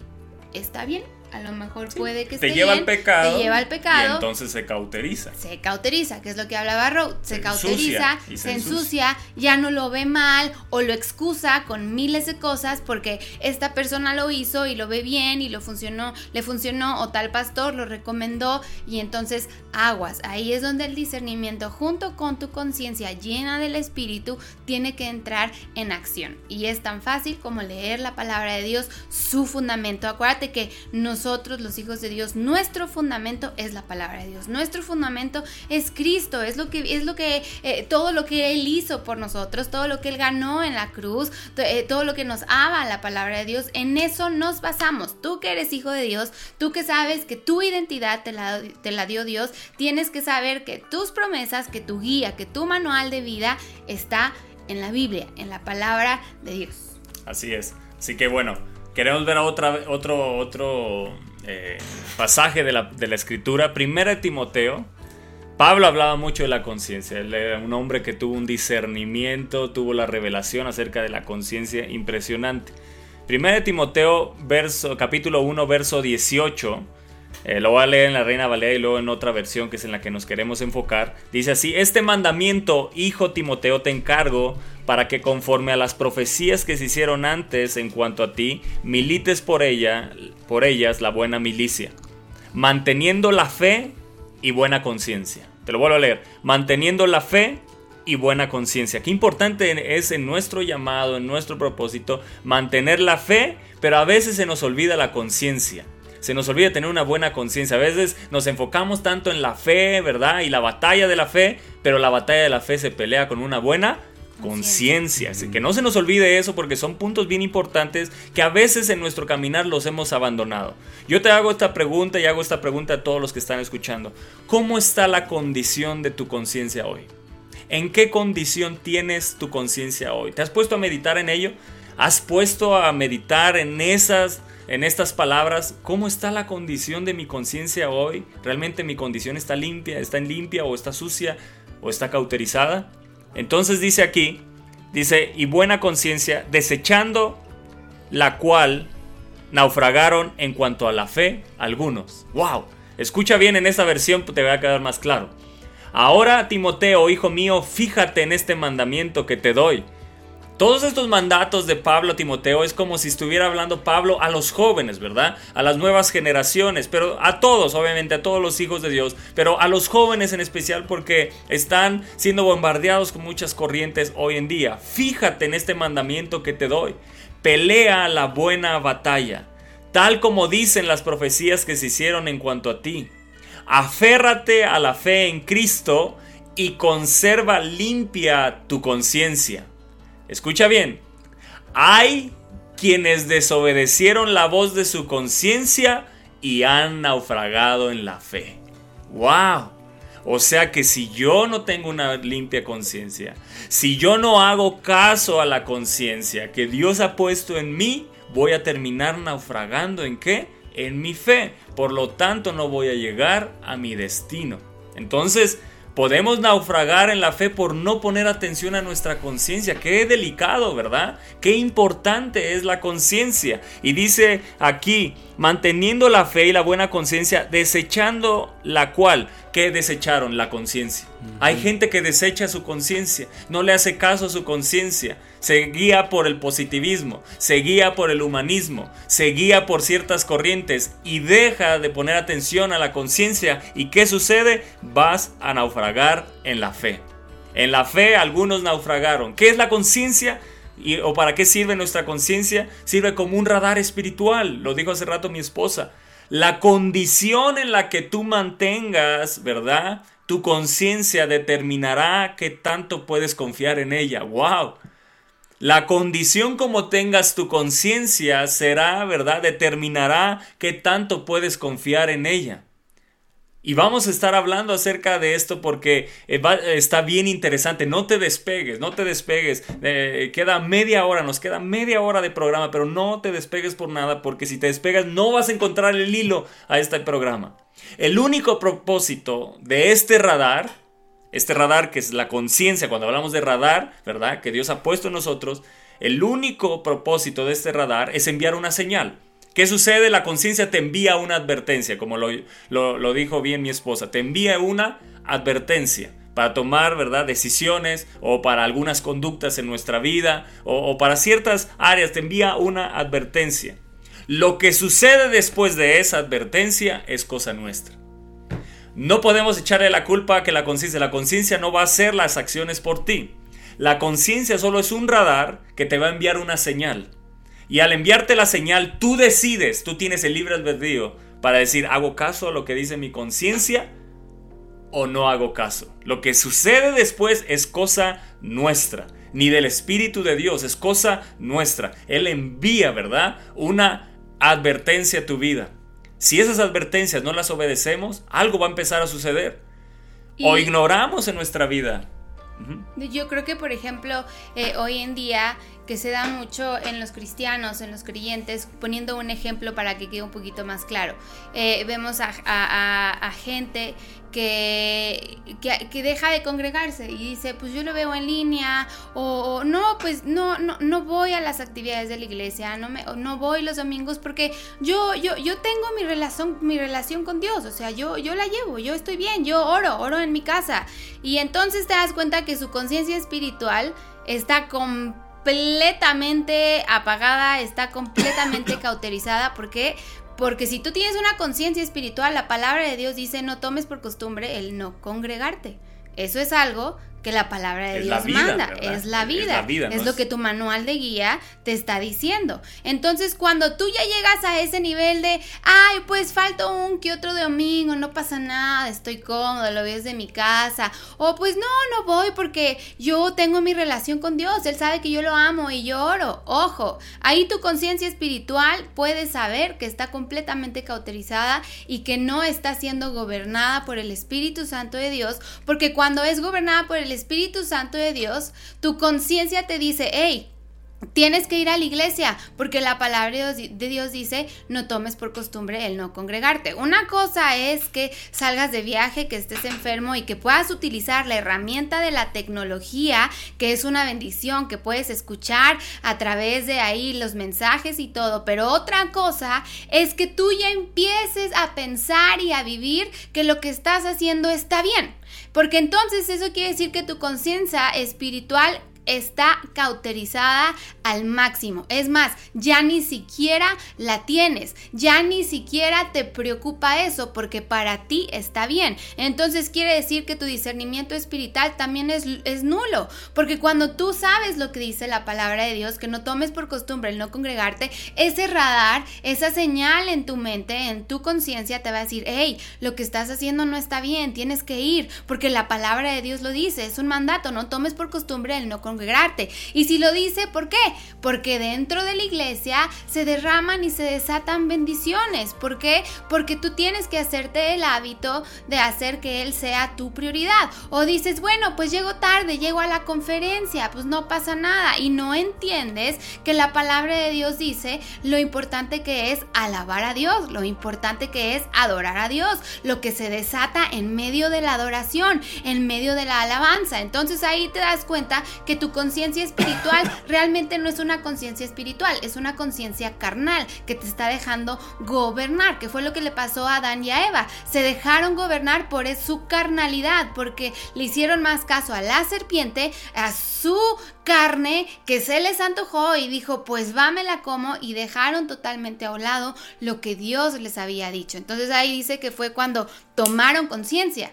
está bien, a lo mejor puede que te lleva al pecado. Te lleva al pecado. Y entonces se cauteriza. Se cauteriza, que es lo que hablaba Rowe. Se, cauteriza, se, ensucia, ya no lo ve mal o lo excusa con miles de cosas porque esta persona lo hizo y lo ve bien y lo funcionó, le funcionó o tal pastor lo recomendó y entonces aguas. Ahí es donde el discernimiento junto con tu conciencia llena del espíritu tiene que entrar en acción. Y es tan fácil como leer la palabra de Dios, su fundamento. Acuérdate que nos nosotros, los hijos de Dios, nuestro fundamento es la palabra de Dios. Nuestro fundamento es Cristo, es lo que es lo que eh, todo lo que él hizo por nosotros, todo lo que él ganó en la cruz, eh, todo lo que nos ama la palabra de Dios, en eso nos basamos. Tú que eres hijo de Dios, tú que sabes que tu identidad te la, te la dio Dios, tienes que saber que tus promesas, que tu guía, que tu manual de vida está en la Biblia, en la palabra de Dios. Así es. Así que bueno, Queremos ver otra, otro, otro eh, pasaje de la, escritura. Primera de Timoteo. Pablo hablaba mucho de la conciencia. Él era un hombre que tuvo un discernimiento, tuvo la revelación acerca de la conciencia impresionante. Primera de Timoteo, verso, capítulo 1, verso 18. Eh, lo voy a leer en la Reina Valera y luego en otra versión que es en la que nos queremos enfocar. Dice así, este mandamiento, hijo Timoteo, te encargo para que conforme a las profecías que se hicieron antes en cuanto a ti, milites por ella, por ellas la buena milicia, manteniendo la fe y buena conciencia. Te lo vuelvo a leer, manteniendo la fe y buena conciencia. Qué importante es en nuestro llamado, en nuestro propósito, mantener la fe, pero a veces se nos olvida la conciencia se nos olvida tener una buena conciencia. A veces nos enfocamos tanto en la fe, ¿verdad? Y la batalla de la fe, pero la batalla de la fe se pelea con una buena conciencia. Que no se nos olvide eso porque son puntos bien importantes que a veces en nuestro caminar los hemos abandonado. Yo te hago esta pregunta y hago esta pregunta a todos los que están escuchando. ¿Cómo está la condición de tu conciencia hoy? ¿En qué condición tienes tu conciencia hoy? ¿Te has puesto a meditar en ello? ¿Has puesto a meditar en esas en estas palabras, ¿cómo está la condición de mi conciencia hoy? ¿Realmente mi condición está limpia, está en limpia o está sucia o está cauterizada? Entonces dice aquí, dice, y buena conciencia, desechando la cual naufragaron en cuanto a la fe algunos. ¡Wow! Escucha bien en esta versión, te va a quedar más claro. Ahora, Timoteo, hijo mío, fíjate en este mandamiento que te doy. Todos estos mandatos de Pablo a Timoteo es como si estuviera hablando Pablo a los jóvenes, ¿verdad? A las nuevas generaciones, pero a todos, obviamente, a todos los hijos de Dios, pero a los jóvenes en especial porque están siendo bombardeados con muchas corrientes hoy en día. Fíjate en este mandamiento que te doy. Pelea la buena batalla, tal como dicen las profecías que se hicieron en cuanto a ti. Aférrate a la fe en Cristo y conserva limpia tu conciencia. Escucha bien. Hay quienes desobedecieron la voz de su conciencia y han naufragado en la fe. ¡Wow! O sea que si yo no tengo una limpia conciencia, si yo no hago caso a la conciencia que Dios ha puesto en mí, voy a terminar naufragando en qué? En mi fe. Por lo tanto, no voy a llegar a mi destino. Entonces, Podemos naufragar en la fe por no poner atención a nuestra conciencia. Qué delicado, ¿verdad? Qué importante es la conciencia. Y dice aquí, manteniendo la fe y la buena conciencia, desechando la cual, ¿qué desecharon? La conciencia. Hay gente que desecha su conciencia, no le hace caso a su conciencia, se guía por el positivismo, se guía por el humanismo, se guía por ciertas corrientes y deja de poner atención a la conciencia. ¿Y qué sucede? Vas a naufragar en la fe. En la fe algunos naufragaron. ¿Qué es la conciencia? ¿O para qué sirve nuestra conciencia? Sirve como un radar espiritual, lo dijo hace rato mi esposa. La condición en la que tú mantengas, ¿verdad? Tu conciencia determinará qué tanto puedes confiar en ella. ¡Wow! La condición como tengas tu conciencia será, ¿verdad? Determinará qué tanto puedes confiar en ella. Y vamos a estar hablando acerca de esto porque eh, está bien interesante. No te despegues, no te despegues. Eh, queda media hora, nos queda media hora de programa, pero no te despegues por nada porque si te despegas no vas a encontrar el hilo a este programa. El único propósito de este radar, este radar que es la conciencia, cuando hablamos de radar, ¿verdad? Que Dios ha puesto en nosotros, el único propósito de este radar es enviar una señal. ¿Qué sucede? La conciencia te envía una advertencia, como lo, dijo bien mi esposa, te envía una advertencia para tomar ¿verdad? decisiones o para algunas conductas en nuestra vida o, o para ciertas áreas, te envía una advertencia. Lo que sucede después de esa advertencia es cosa nuestra. No podemos echarle la culpa a que la conciencia, la conciencia no va a hacer las acciones por ti. La conciencia solo es un radar que te va a enviar una señal. Y al enviarte la señal, tú decides, tú tienes el libre albedrío para decir, ¿hago caso a lo que dice mi conciencia o no hago caso? Lo que sucede después es cosa nuestra, ni del Espíritu de Dios, es cosa nuestra. Él envía, ¿verdad? Una advertencia a tu vida. Si esas advertencias no las obedecemos, algo va a empezar a suceder. O ignoramos en nuestra vida. Yo creo que, por ejemplo, eh, hoy en día que se da mucho en los cristianos, en los creyentes, poniendo un ejemplo para que quede un poquito más claro. Eh, vemos a, gente que, que, deja de congregarse y dice, pues yo lo veo en línea, o, no, pues no, no, no voy a las actividades de la iglesia, no, me, no voy los domingos porque yo, yo, yo tengo mi relación, mi relación con Dios, o sea, yo, yo la llevo, yo estoy bien, yo oro, oro en mi casa. Y entonces te das cuenta que su conciencia espiritual está con completamente apagada, está completamente cauterizada. ¿Por qué? Porque si tú tienes una conciencia espiritual, la palabra de Dios dice no tomes por costumbre el no congregarte. Eso es algo que la palabra de Dios manda, es la vida, es, lo que tu manual de guía te está diciendo. Entonces, cuando tú ya llegas a ese nivel de, ay, pues falta un que otro domingo, no pasa nada, estoy cómodo, lo veo desde mi casa, o pues no, no voy porque yo tengo mi relación con Dios, Él sabe que yo lo amo y yo oro. Ojo, ahí tu conciencia espiritual puede saber que está completamente cauterizada y que no está siendo gobernada por el Espíritu Santo de Dios, porque cuando es gobernada por el Espíritu Santo de Dios, tu conciencia te dice, hey, Tienes que ir a la iglesia porque la palabra de Dios dice no tomes por costumbre el no congregarte. Una cosa es que salgas de viaje, que estés enfermo y que puedas utilizar la herramienta de la tecnología, que es una bendición, que puedes escuchar a través de ahí los mensajes y todo. Pero otra cosa es que tú ya empieces a pensar y a vivir que lo que estás haciendo está bien. Porque entonces eso quiere decir que tu conciencia espiritual está cauterizada al máximo. Es más, ya ni siquiera la tienes, ya ni siquiera te preocupa eso porque para ti está bien. Entonces quiere decir que tu discernimiento espiritual también es, nulo, porque cuando tú sabes lo que dice la palabra de Dios, que no tomes por costumbre el no congregarte, ese radar, esa señal en tu mente, en tu conciencia te va a decir, hey, lo que estás haciendo no está bien, tienes que ir, porque la palabra de Dios lo dice, es un mandato, no tomes por costumbre el no congregarte y si lo dice, ¿por qué? Porque dentro de la iglesia se derraman y se desatan bendiciones. ¿Por qué? Porque tú tienes que hacerte el hábito de hacer que Él sea tu prioridad. O dices, bueno, pues llego tarde, llego a la conferencia, pues no pasa nada. Y no entiendes que la palabra de Dios dice lo importante que es alabar a Dios, lo importante que es adorar a Dios, lo que se desata en medio de la adoración, en medio de la alabanza. Entonces ahí te das cuenta que tu conciencia espiritual realmente no es una conciencia espiritual, es una conciencia carnal que te está dejando gobernar, que fue lo que le pasó a Adán y a Eva. Se dejaron gobernar por su carnalidad, porque le hicieron más caso a la serpiente, a su carne, que se les antojó y dijo, pues va, me la como, y dejaron totalmente a un lado lo que Dios les había dicho. Entonces ahí dice que fue cuando tomaron conciencia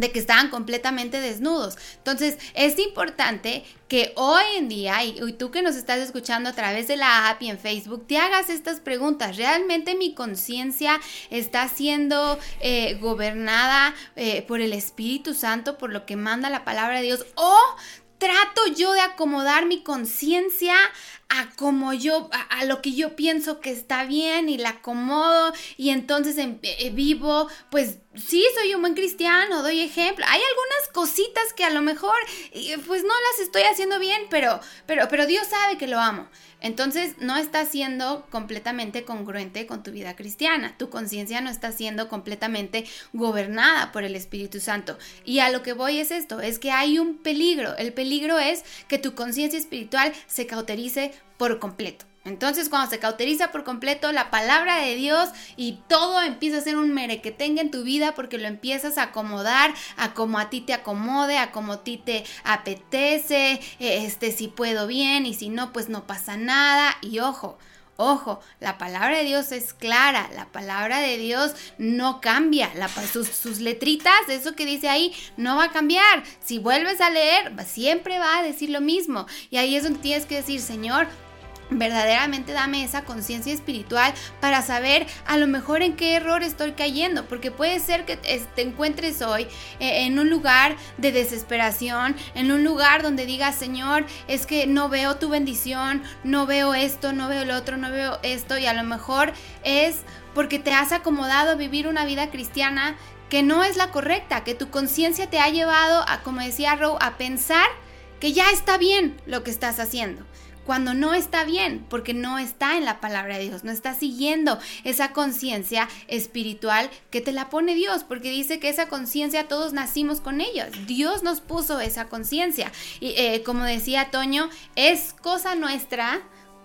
de que estaban completamente desnudos. Entonces, es importante que hoy en día, y, tú que nos estás escuchando a través de la app y en Facebook, te hagas estas preguntas. ¿Realmente mi conciencia está siendo eh, gobernada eh, por el Espíritu Santo, por lo que manda la palabra de Dios? ¿O trato yo de acomodar mi conciencia a como yo, a, lo que yo pienso que está bien y la acomodo y entonces em, eh, vivo, pues sí, soy un buen cristiano, doy ejemplo. Hay algunas cositas que a lo mejor, pues no las estoy haciendo bien, pero, pero, pero Dios sabe que lo amo. Entonces no está siendo completamente congruente con tu vida cristiana. Tu conciencia no está siendo completamente gobernada por el Espíritu Santo. Y a lo que voy es esto, es que hay un peligro. El peligro es que tu conciencia espiritual se cauterice por completo. Entonces, cuando se cauteriza por completo la palabra de Dios y todo empieza a ser un merequetengue en tu vida porque lo empiezas a acomodar a como a ti te acomode, a como a ti te apetece, este, si puedo bien y si no, pues no pasa nada. Y ojo, Ojo, la palabra de Dios es clara, la palabra de Dios no cambia, sus, sus, letritas, eso que dice ahí, no va a cambiar. Si vuelves a leer, siempre va a decir lo mismo. Y ahí es donde tienes que decir, Señor, verdaderamente dame esa conciencia espiritual para saber a lo mejor en qué error estoy cayendo, porque puede ser que te encuentres hoy eh, en un lugar de desesperación, en un lugar donde digas, Señor, es que no veo tu bendición, no veo esto, no veo lo otro, no veo esto, y a lo mejor es porque te has acomodado a vivir una vida cristiana que no es la correcta, que tu conciencia te ha llevado a, como decía Rowe, a pensar que ya está bien lo que estás haciendo cuando no está bien, porque no está en la palabra de Dios, no está siguiendo esa conciencia espiritual que te la pone Dios, porque dice que esa conciencia todos nacimos con ella. Dios nos puso esa conciencia. Y eh, como decía Toño, es cosa nuestra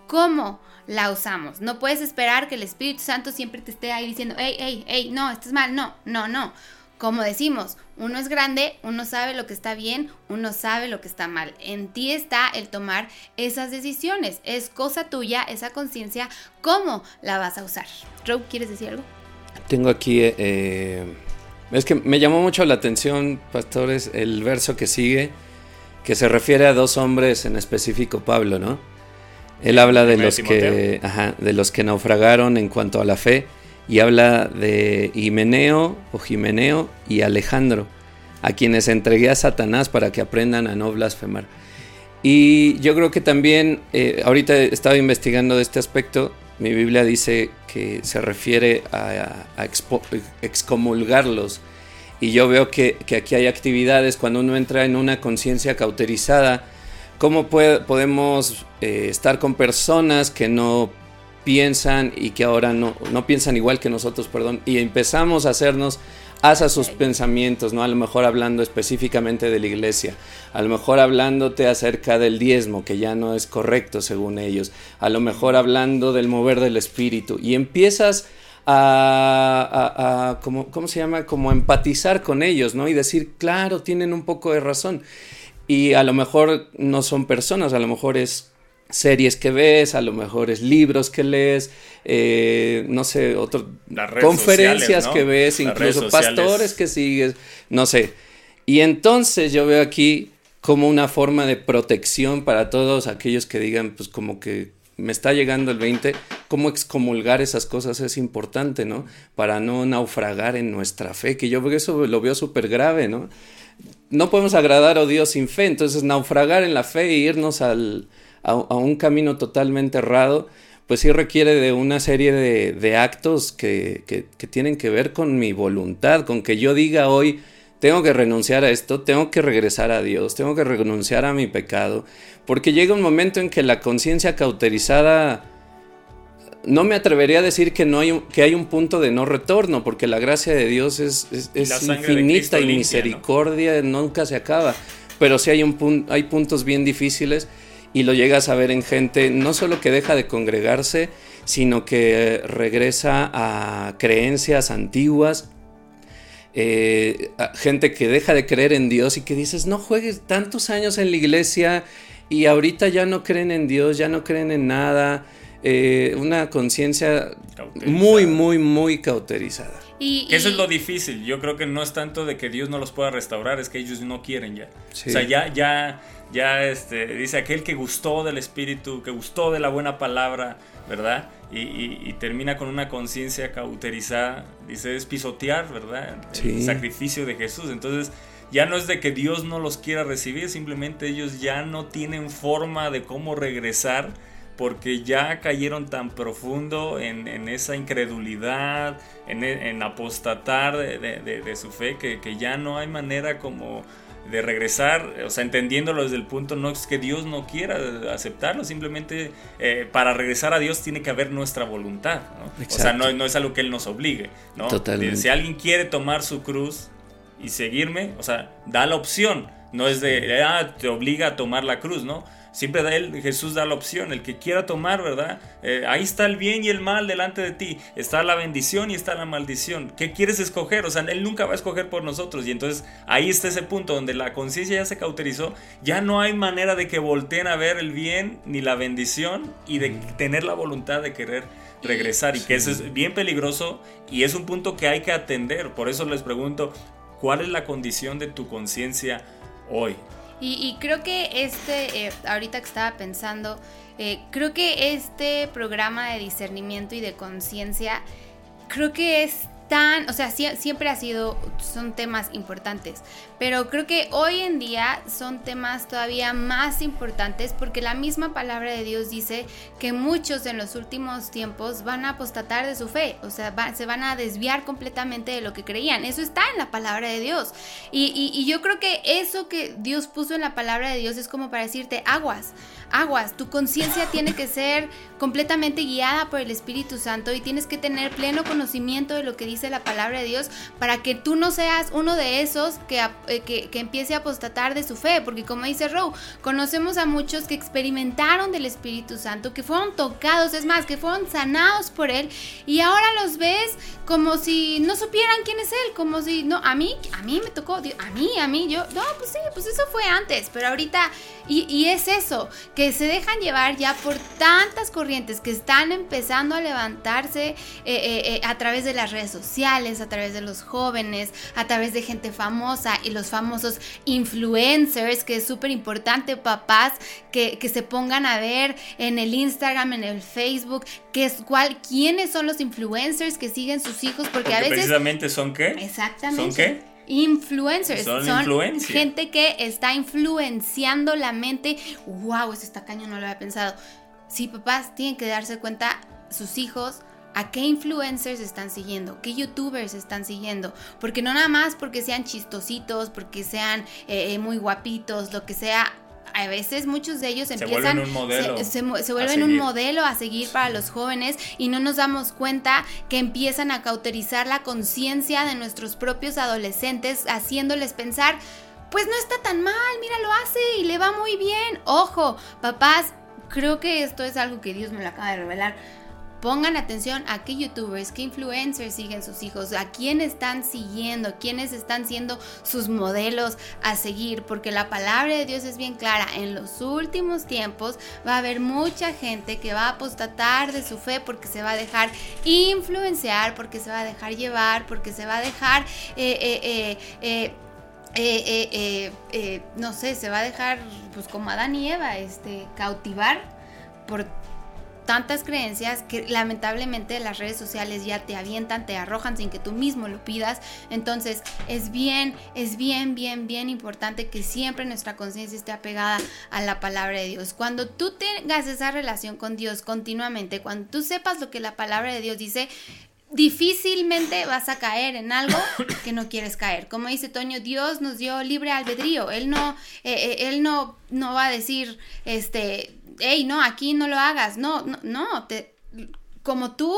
cómo la usamos. No puedes esperar que el Espíritu Santo siempre te esté ahí diciendo, hey, hey, hey, no, estás mal, no, no, no como decimos, uno es grande, uno sabe lo que está bien, uno sabe lo que está mal. En ti está el tomar esas decisiones. Es cosa tuya, esa conciencia, cómo la vas a usar. Rob, ¿quieres decir algo? Tengo aquí, eh, es que me llamó mucho la atención, pastores, el verso que sigue, que se refiere a dos hombres en específico, Pablo, ¿no? Él habla de los, que, ajá, de los que naufragaron en cuanto a la fe y habla de Himeneo o Jimeneo y Alejandro, a quienes entregué a Satanás para que aprendan a no blasfemar. Y yo creo que también, eh, ahorita estaba investigando de este aspecto, mi Biblia dice que se refiere a, excomulgarlos. Y yo veo que, que aquí hay actividades cuando uno entra en una conciencia cauterizada, ¿Cómo puede- podemos eh, estar con personas que no piensan y que ahora no, no piensan igual que nosotros, perdón, y empezamos a hacernos haz a sus pensamientos, ¿no? A lo mejor hablando específicamente de la iglesia, a lo mejor hablándote acerca del diezmo, que ya no es correcto según ellos, a lo mejor hablando del mover del espíritu, y empiezas a, a- a- ¿cómo, cómo se llama? Como empatizar con ellos, ¿no? Y decir, claro, tienen un poco de razón. Y a lo mejor no son personas, a lo mejor es series que ves, a lo mejor es libros que lees, eh, no sé, redes conferencias sociales, ¿no? que ves, Las incluso pastores que sigues, no sé. Y entonces yo veo aquí como una forma de protección para todos aquellos que digan, pues como que me está llegando el 20, cómo excomulgar esas cosas es importante, ¿no? Para no naufragar en nuestra fe, que yo eso lo veo súper grave, ¿no? No podemos agradar a Dios sin fe, entonces naufragar en la fe e irnos al, a, a un camino totalmente errado, pues sí requiere de una serie de, de actos que, que, que tienen que ver con mi voluntad, con que yo diga hoy, tengo que renunciar a esto, tengo que regresar a Dios, tengo que renunciar a mi pecado, porque llega un momento en que la conciencia cauterizada, no me atrevería a decir que, no hay un, que hay un punto de no retorno, porque la gracia de Dios es, es, infinita y limpia, ¿no? misericordia nunca se acaba, pero sí hay, un hay puntos bien difíciles y lo llegas a ver en gente no solo que deja de congregarse, sino que regresa a creencias antiguas, eh, a gente que deja de creer en Dios y que dices, no juegues tantos años en la iglesia y ahorita ya no creen en Dios, ya no creen en nada. eh, una conciencia muy, muy, muy cauterizada. Y, eso es lo difícil. Yo creo que no es tanto de que Dios no los pueda restaurar, es que ellos no quieren ya. Sí. O sea, ya, ya, ya, este, dice aquel que gustó del Espíritu, que gustó de la buena palabra, ¿verdad? Y, y- y termina con una conciencia cauterizada. Dice, es pisotear, ¿verdad? El sacrificio de Jesús. Entonces, ya no es de que Dios no los quiera recibir, simplemente ellos ya no tienen forma de cómo regresar porque ya cayeron tan profundo en, en esa incredulidad, en, en apostatar de, de- de- de su fe, que, que ya no hay manera como de regresar, o sea, entendiéndolo desde el punto, no es que Dios no quiera aceptarlo, simplemente eh, para regresar a Dios tiene que haber nuestra voluntad, ¿no? O sea, no, no es algo que Él nos obligue, ¿no? Totalmente. Si alguien quiere tomar su cruz y seguirme, o sea, da la opción, no es de, ah, te obliga a tomar la cruz, ¿no? Siempre da él, Jesús da la opción, el que quiera tomar, ¿verdad? Eh, ahí está el bien y el mal delante de ti, está la bendición y está la maldición. ¿Qué quieres escoger? O sea, Él nunca va a escoger por nosotros. Y entonces ahí está ese punto donde la conciencia ya se cauterizó, ya no hay manera de que volteen a ver el bien ni la bendición y de tener la voluntad de querer regresar. Y que eso es bien peligroso y es un punto que hay que atender. Por eso les pregunto, ¿cuál es la condición de tu conciencia hoy? Y, y creo que este, eh, ahorita que estaba pensando, eh, creo que este programa de discernimiento y de conciencia, creo que es tan, o sea, sie- siempre ha sido, son temas importantes, pero creo que hoy en día son temas todavía más importantes porque la misma palabra de Dios dice que muchos en los últimos tiempos van a apostatar de su fe, o sea, va- se van a desviar completamente de lo que creían. Eso está en la palabra de Dios. Y, y- y yo creo que eso que Dios puso en la palabra de Dios es como para decirte, aguas, aguas, tu conciencia tiene que ser completamente guiada por el Espíritu Santo y tienes que tener pleno conocimiento de lo que dice la palabra de Dios para que tú no seas uno de esos que, eh, que, empiece a apostatar de su fe, porque como dice Row, conocemos a muchos que experimentaron del Espíritu Santo, que fueron tocados, es más, que fueron sanados por Él y ahora los ves como si no supieran quién es Él, como si, no, a mí, a mí me tocó, a mí, a mí, yo, no, pues sí, pues eso fue antes, pero ahorita, y, y es eso, que se dejan llevar ya por tantas corrientes que están empezando a levantarse eh, eh, a través de las redes sociales, a través de los jóvenes, a través de gente famosa y los famosos influencers, que es súper importante, papás, que, que se pongan a ver en el Instagram, en el Facebook, que es cuál, quiénes son los influencers que siguen sus hijos, porque, Porque a veces... precisamente son qué? Exactamente. ¿Son qué? Influencers. Son Son, gente que está influenciando la mente. ¡Wow! Eso está caño, no lo había pensado. Sí, papás tienen que darse cuenta, sus hijos, a qué influencers están siguiendo, qué youtubers están siguiendo. Porque no nada más porque sean chistositos, porque sean eh, eh, muy guapitos, lo que sea. a veces muchos de ellos Se empiezan vuelven un modelo se, se se vuelven un modelo a seguir para los jóvenes y no nos damos cuenta que empiezan a cauterizar la conciencia de nuestros propios adolescentes haciéndoles pensar pues no está tan mal, mira lo hace y le va muy bien. Ojo, papás, creo que esto es algo que Dios me lo acaba de revelar. Pongan atención a qué youtubers, qué influencers siguen sus hijos, a quién están siguiendo, quiénes están siendo sus modelos a seguir, porque la palabra de Dios es bien clara. En los últimos tiempos va a haber mucha gente que va a apostatar de su fe porque se va a dejar influenciar, porque se va a dejar llevar, porque se va a dejar... Eh, eh, eh, no sé, se va a dejar, pues como Adán y Eva, este, cautivar por tantas creencias que lamentablemente las redes sociales ya te avientan, te arrojan sin que tú mismo lo pidas. Entonces es bien, es bien, bien, bien importante que siempre nuestra conciencia esté apegada a la palabra de Dios. Cuando tú tengas esa relación con Dios continuamente, cuando tú sepas lo que la palabra de Dios dice, difícilmente vas a caer en algo que no quieres caer. Como dice Toño, Dios nos dio libre albedrío. Él no, eh, eh, él no, no va a decir, este, hey, no, aquí no lo hagas. No, no, no. Te, como tú,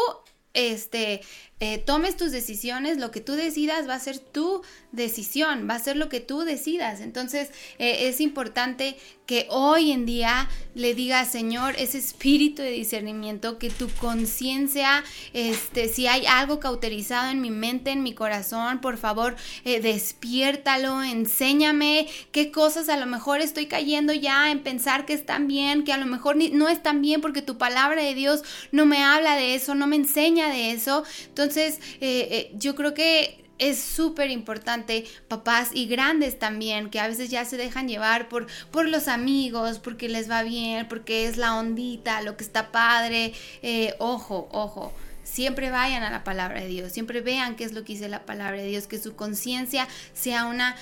este, eh, tomes tus decisiones, lo que tú decidas va a ser tu decisión, va a ser lo que tú decidas. Entonces eh, es importante que hoy en día le digas, Señor, ese espíritu de discernimiento, que tu conciencia, este, si hay algo cauterizado en mi mente, en mi corazón, por favor, eh, despiértalo, enséñame qué cosas a lo mejor estoy cayendo ya en pensar que están bien, que a lo mejor no están bien porque tu palabra de Dios no me habla de eso, no me enseña de eso. Entonces, eh, eh, yo creo que es súper importante, papás y grandes también, que a veces ya se dejan llevar por, por los amigos, porque les va bien, porque es la ondita, lo que está padre. Eh, ojo, ojo. Siempre vayan a la palabra de Dios, siempre vean qué es lo que dice la palabra de Dios, que su conciencia sea una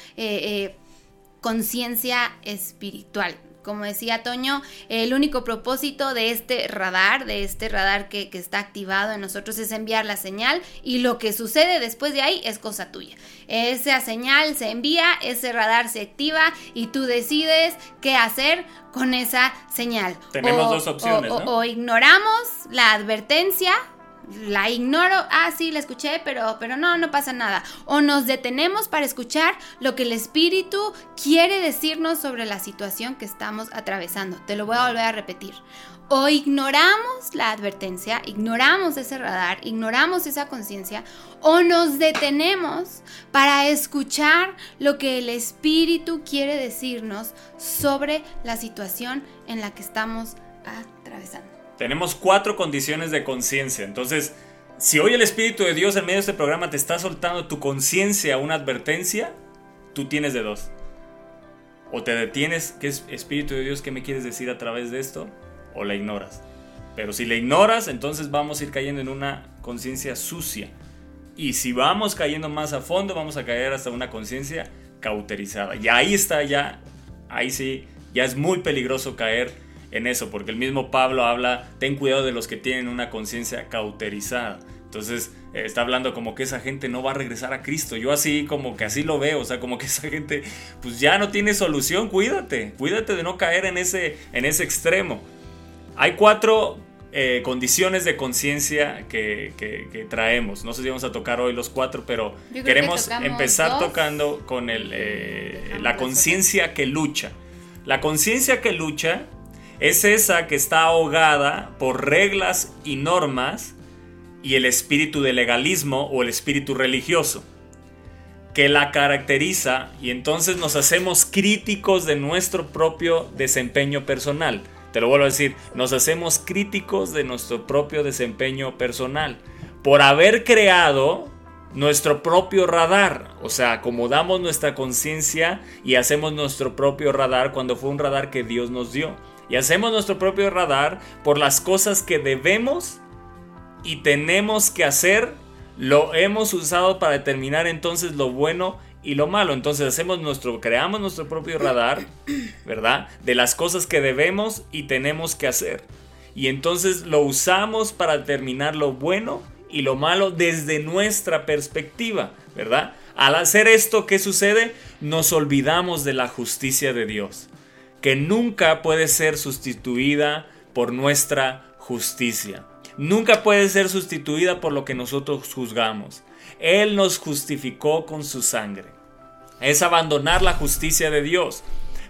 conciencia espiritual. Como decía Toño, el único propósito de este radar, de este radar que, que está activado en nosotros es enviar la señal y lo que sucede después de ahí es cosa tuya. Esa señal se envía, ese radar se activa y tú decides qué hacer con esa señal. Tenemos dos opciones, o- ¿no? o ignoramos la advertencia la ignoro, ah, sí, la escuché, pero, pero no, no pasa nada. O nos detenemos para escuchar lo que el Espíritu quiere decirnos sobre la situación que estamos atravesando. Te lo voy a volver a repetir. O ignoramos la advertencia, ignoramos ese radar, ignoramos esa conciencia, o nos detenemos para escuchar lo que el Espíritu quiere decirnos sobre la situación en la que estamos atravesando. Tenemos cuatro condiciones de conciencia. Entonces, si hoy el Espíritu de Dios en medio de este programa te está soltando tu conciencia una advertencia, tú tienes de dos. O te detienes, ¿qué es Espíritu de Dios? ¿Qué me quieres decir a través de esto? O la ignoras. Pero si la ignoras, entonces vamos a ir cayendo en una conciencia sucia. Y si vamos cayendo más a fondo, vamos a caer hasta una conciencia cauterizada. Y ahí está ya, ahí sí, ya es muy peligroso caer en eso, porque el mismo Pablo habla, ten cuidado de los que tienen una conciencia cauterizada. Entonces eh, está hablando como que esa gente no va a regresar a Cristo. Yo así como que así lo veo, o sea, como que esa gente pues ya no tiene solución. Cuídate, cuídate de no caer en ese, en ese extremo. Hay cuatro eh, condiciones de conciencia que, que- que traemos. No sé si vamos a tocar hoy los cuatro, pero que queremos empezar dos. tocando con el, eh, la conciencia que lucha. La conciencia que lucha es esa que está ahogada por reglas y normas y el espíritu de legalismo o el espíritu religioso que la caracteriza y entonces nos hacemos críticos de nuestro propio desempeño personal. Te lo vuelvo a decir, nos hacemos críticos de nuestro propio desempeño personal por haber creado nuestro propio radar, o sea, acomodamos nuestra conciencia y hacemos nuestro propio radar cuando fue un radar que Dios nos dio. Y hacemos nuestro propio radar por las cosas que debemos y tenemos que hacer, lo hemos usado para determinar entonces lo bueno y lo malo. Entonces hacemos nuestro, creamos nuestro propio radar, ¿verdad? De las cosas que debemos y tenemos que hacer. Y entonces lo usamos para determinar lo bueno y lo malo desde nuestra perspectiva, ¿verdad? Al hacer esto, ¿qué sucede? Nos olvidamos de la justicia de Dios. Que nunca puede ser sustituida por nuestra justicia. Nunca puede ser sustituida por lo que nosotros juzgamos. Él nos justificó con su sangre. Es abandonar la justicia de Dios.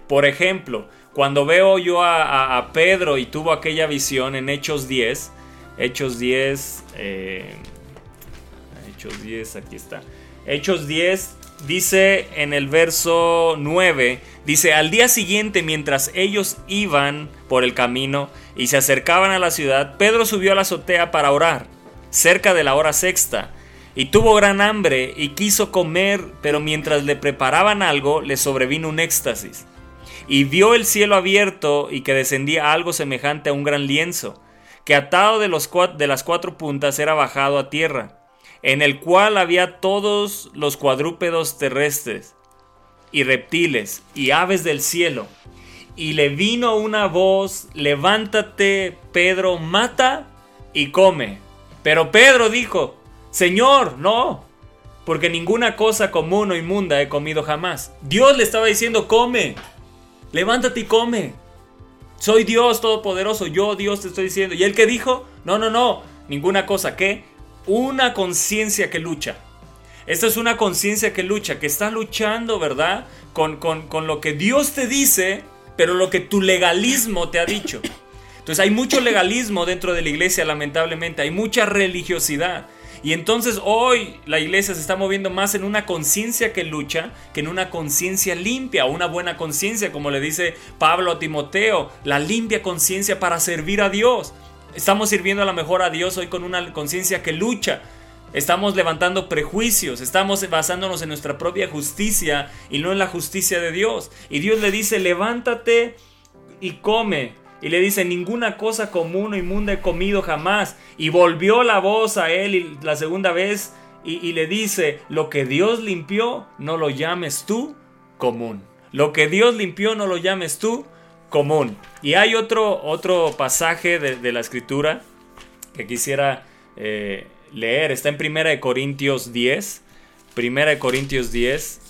Por ejemplo, cuando veo yo a, Pedro y tuvo aquella visión en Hechos 10, Hechos 10, eh, Hechos 10, aquí está. Hechos 10 dice en el verso 9, dice, al día siguiente mientras ellos iban por el camino y se acercaban a la ciudad, Pedro subió a la azotea para orar, cerca de la hora sexta, y tuvo gran hambre y quiso comer, pero mientras le preparaban algo, le sobrevino un éxtasis. Y vio el cielo abierto y que descendía algo semejante a un gran lienzo, que atado de, las cuatro puntas era bajado a tierra en el cual había todos los cuadrúpedos terrestres y reptiles y aves del cielo. Y le vino una voz, levántate, Pedro, mata y come. Pero Pedro dijo, Señor, no, porque ninguna cosa común o inmunda he comido jamás. Dios le estaba diciendo, come, levántate y come. Soy Dios Todopoderoso, yo Dios te estoy diciendo. Y él que dijo, no, no, no, ninguna cosa, ¿qué? Una conciencia que lucha. Esta es una conciencia que lucha, que está luchando, ¿verdad? Con, con, lo que Dios te dice, pero lo que tu legalismo te ha dicho. Entonces hay mucho legalismo dentro de la iglesia, lamentablemente, hay mucha religiosidad. Y entonces hoy la iglesia se está moviendo más en una conciencia que lucha que en una conciencia limpia, una buena conciencia, como le dice Pablo a Timoteo, la limpia conciencia para servir a Dios. Estamos sirviendo a lo mejor a Dios hoy con una conciencia que lucha. Estamos levantando prejuicios, estamos basándonos en nuestra propia justicia y no en la justicia de Dios. Y Dios le dice, levántate y come. Y le dice, ninguna cosa común o inmunda he comido jamás. Y volvió la voz a él la segunda vez y, y le dice, lo que Dios limpió, no lo llames tú común. Lo que Dios limpió, no lo llames tú común. Y hay otro, otro pasaje de, la escritura que quisiera eh, leer. Está en Primera de Corintios 10. Primera de Corintios 10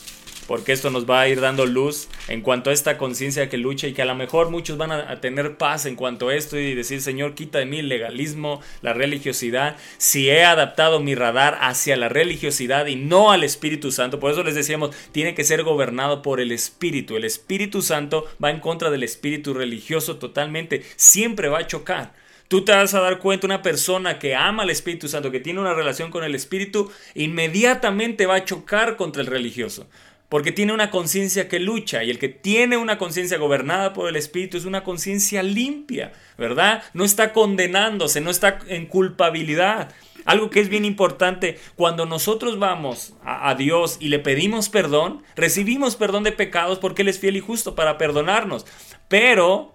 porque esto nos va a ir dando luz en cuanto a esta conciencia que lucha y que a lo mejor muchos van a, tener paz en cuanto a esto y decir, Señor, quita de mí el legalismo, la religiosidad, si he adaptado mi radar hacia la religiosidad y no al Espíritu Santo, por eso les decíamos, tiene que ser gobernado por el Espíritu, el Espíritu Santo va en contra del espíritu religioso totalmente, siempre va a chocar. Tú te vas a dar cuenta, una persona que ama al Espíritu Santo, que tiene una relación con el Espíritu, inmediatamente va a chocar contra el religioso porque tiene una conciencia que lucha y el que tiene una conciencia gobernada por el Espíritu es una conciencia limpia, ¿verdad? No está condenándose, no está en culpabilidad. Algo que es bien importante, cuando nosotros vamos a, Dios y le pedimos perdón, recibimos perdón de pecados porque Él es fiel y justo para perdonarnos. Pero,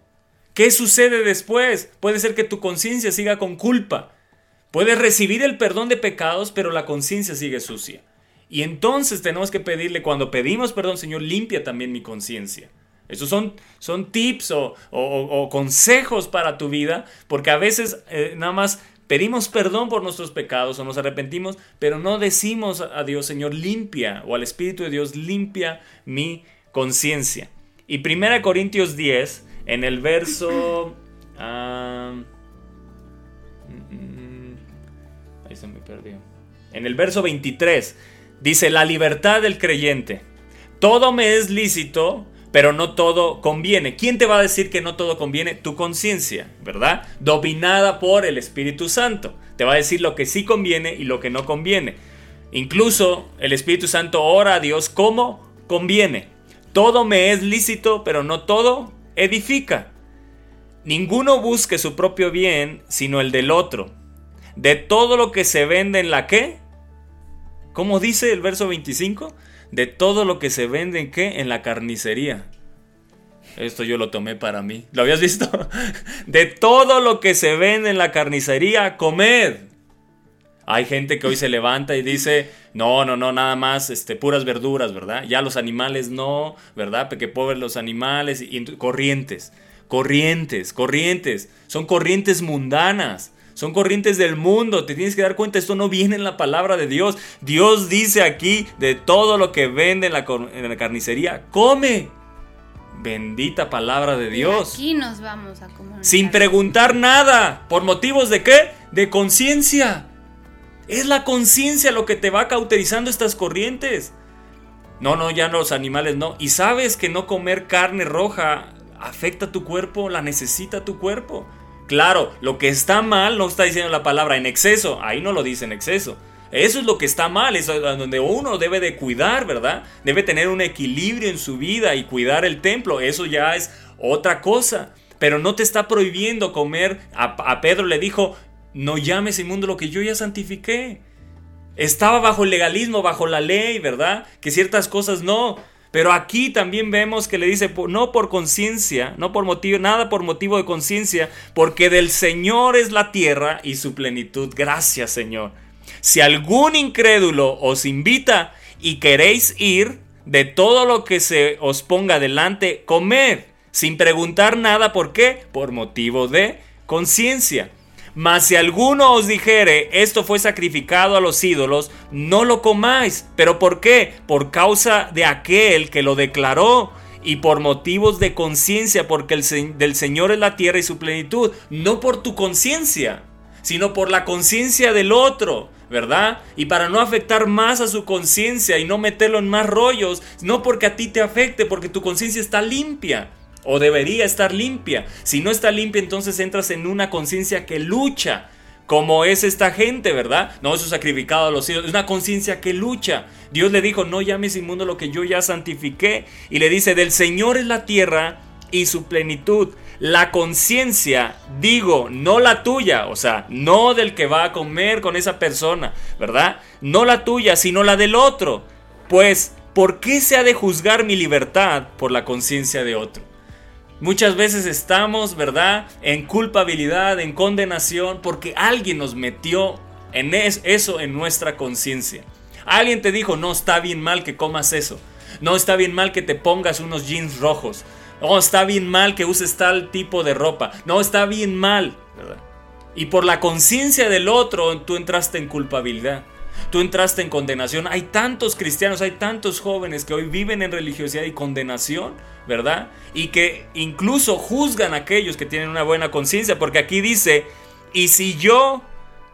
¿qué sucede después? Puede ser que tu conciencia siga con culpa. Puedes recibir el perdón de pecados, pero la conciencia sigue sucia. Y entonces tenemos que pedirle, cuando pedimos perdón, Señor, limpia también mi conciencia. Esos son, son tips o, consejos para tu vida, porque a veces eh, nada más pedimos perdón por nuestros pecados o nos arrepentimos, pero no decimos a Dios, Señor, limpia, o al Espíritu de Dios, limpia mi conciencia. Y 1 Corintios 10, en el verso... Ah, mm, mm, ahí se me perdió. En el verso 23 Dice la libertad del creyente. Todo me es lícito, pero no todo conviene. ¿Quién te va a decir que no todo conviene? Tu conciencia, ¿verdad? Dominada por el Espíritu Santo. Te va a decir lo que sí conviene y lo que no conviene. Incluso el Espíritu Santo ora a Dios como conviene. Todo me es lícito, pero no todo edifica. Ninguno busque su propio bien, sino el del otro. De todo lo que se vende en la que ¿Cómo dice el verso 25? De todo lo que se vende en qué? En la carnicería. Esto yo lo tomé para mí. ¿Lo habías visto? De todo lo que se vende en la carnicería, comed. Hay gente que hoy se levanta y dice, no, no, no, nada más, este, puras verduras, ¿verdad? Ya los animales no, ¿verdad? Porque pobres los animales y corrientes, corrientes, corrientes, son corrientes mundanas. Son corrientes del mundo. Te tienes que dar cuenta, esto no viene en la palabra de Dios. Dios dice aquí de todo lo que vende en la, carnicería, come. Bendita palabra de Dios. Aquí nos vamos a comunicar. Sin preguntar nada. ¿Por motivos de qué? De conciencia. Es la conciencia lo que te va cauterizando estas corrientes. No, no, ya no, los animales no. Y sabes que no comer carne roja afecta a tu cuerpo, la necesita tu cuerpo. Claro, lo que está mal no está diciendo la palabra en exceso, ahí no lo dice en exceso. Eso es lo que está mal, es donde uno debe de cuidar, ¿verdad? Debe tener un equilibrio en su vida y cuidar el templo, eso ya es otra cosa. Pero no te está prohibiendo comer. A, Pedro le dijo, no llames inmundo lo que yo ya santifiqué. Estaba bajo el legalismo, bajo la ley, ¿verdad? Que ciertas cosas no. Pero aquí también vemos que le dice, no por conciencia, no por motivo, nada por motivo de conciencia, porque del Señor es la tierra y su plenitud. Gracias, Señor. Si algún incrédulo os invita y queréis ir, de todo lo que se os ponga delante, comed, sin preguntar nada por qué, por motivo de conciencia. Mas si alguno os dijere, esto fue sacrificado a los ídolos, no lo comáis. ¿Pero por qué? Por causa de aquel que lo declaró y por motivos de conciencia, porque el, del Señor es la tierra y su plenitud, no por tu conciencia, sino por la conciencia del otro. ¿verdad? Y para no afectar más a su conciencia y no meterlo en más rollos, no porque a ti te afecte, porque tu conciencia está limpia o debería estar limpia. Si no está limpia, entonces entras en una conciencia que lucha, como es esta gente, ¿verdad? No, eso sacrificado a los hijos, es una conciencia que lucha. Dios le dijo, no llames inmundo lo que yo ya santifiqué. Y le dice, del Señor es la tierra y su plenitud. La conciencia, digo, no la tuya, o sea, no del que va a comer con esa persona, ¿verdad? No la tuya, sino la del otro. Pues, ¿por qué se ha de juzgar mi libertad por la conciencia de otro? Muchas veces estamos, ¿verdad?, en culpabilidad, en condenación, porque alguien nos metió en eso en nuestra conciencia. Alguien te dijo, no está bien mal que comas eso. No está bien mal que te pongas unos jeans rojos. No está bien mal que uses tal tipo de ropa. No está bien mal, ¿verdad? Y por la conciencia del otro tú entraste en culpabilidad. Tú entraste en condenación. Hay tantos cristianos, hay tantos jóvenes que hoy viven en religiosidad y condenación ¿verdad? Y que incluso juzgan a aquellos que tienen una buena conciencia, porque aquí dice, y si yo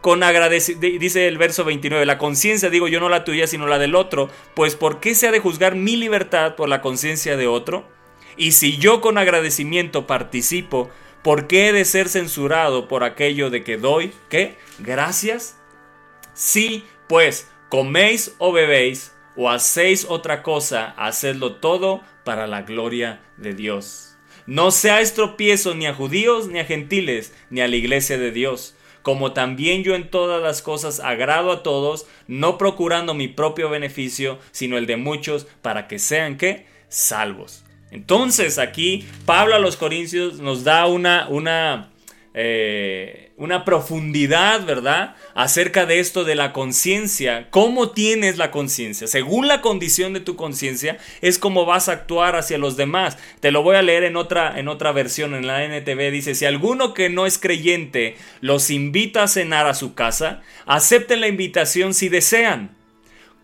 con agradecimiento, dice el verso 29, la conciencia, digo yo no la tuya, sino la del otro, pues ¿por qué se ha de juzgar mi libertad por la conciencia de otro? Y si yo con agradecimiento participo, ¿por qué he de ser censurado por aquello de que doy, ¿qué? Gracias. Sí, pues coméis o bebéis o hacéis otra cosa, hacedlo todo para la gloria de Dios. No sea tropiezo ni a judíos, ni a gentiles, ni a la iglesia de Dios, como también yo en todas las cosas agrado a todos, no procurando mi propio beneficio, sino el de muchos, para que sean que salvos. Entonces aquí Pablo a los Corintios nos da una, una eh, una profundidad, ¿verdad? Acerca de esto de la conciencia. ¿Cómo tienes la conciencia? Según la condición de tu conciencia, es como vas a actuar hacia los demás. Te lo voy a leer en otra, en otra versión, en la NTV. Dice, si alguno que no es creyente los invita a cenar a su casa, acepten la invitación si desean.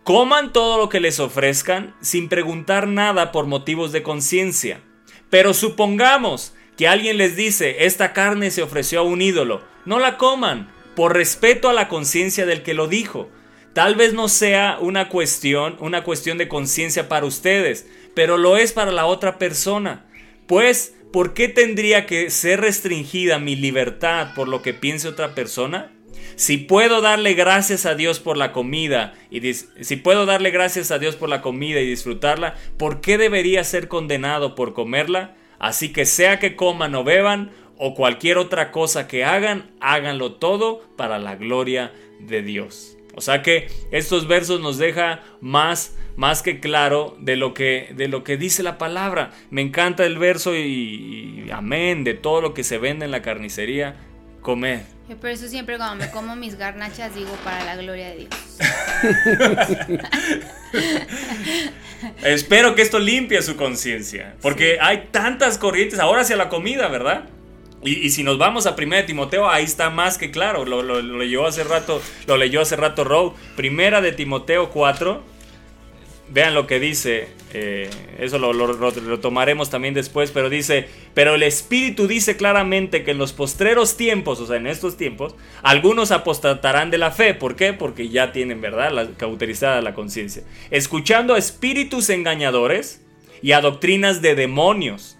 Coman todo lo que les ofrezcan sin preguntar nada por motivos de conciencia. Pero supongamos que alguien les dice, esta carne se ofreció a un ídolo, no la coman, por respeto a la conciencia del que lo dijo. Tal vez no sea una cuestión, una cuestión de conciencia para ustedes, pero lo es para la otra persona. Pues, ¿por qué tendría que ser restringida mi libertad por lo que piense otra persona? Si puedo darle gracias a Dios por la comida y si puedo darle gracias a Dios por la comida y disfrutarla, ¿por qué debería ser condenado por comerla? Así que sea que coman o beban o cualquier otra cosa que hagan, háganlo todo para la gloria de Dios. O sea que estos versos nos deja más más que claro de lo que de lo que dice la palabra. Me encanta el verso y, y amén de todo lo que se vende en la carnicería, comed. Yo por eso siempre cuando me como mis garnachas digo para la gloria de Dios. Espero que esto limpie su conciencia. Porque hay tantas corrientes ahora hacia la comida, ¿verdad? Y, si nos vamos a 1 Timoteo, ahí está más que claro. Lo, leyó hace rato, lo leyó hace rato Rowe. Primera de Timoteo 4. Vean lo que dice, eh, eso lo, lo- tomaremos también después, pero dice, pero el Espíritu dice claramente que en los postreros tiempos, o sea, en estos tiempos, algunos apostatarán de la fe. ¿Por qué? Porque ya tienen, ¿verdad?, la, cauterizada la conciencia. Escuchando a espíritus engañadores y a doctrinas de demonios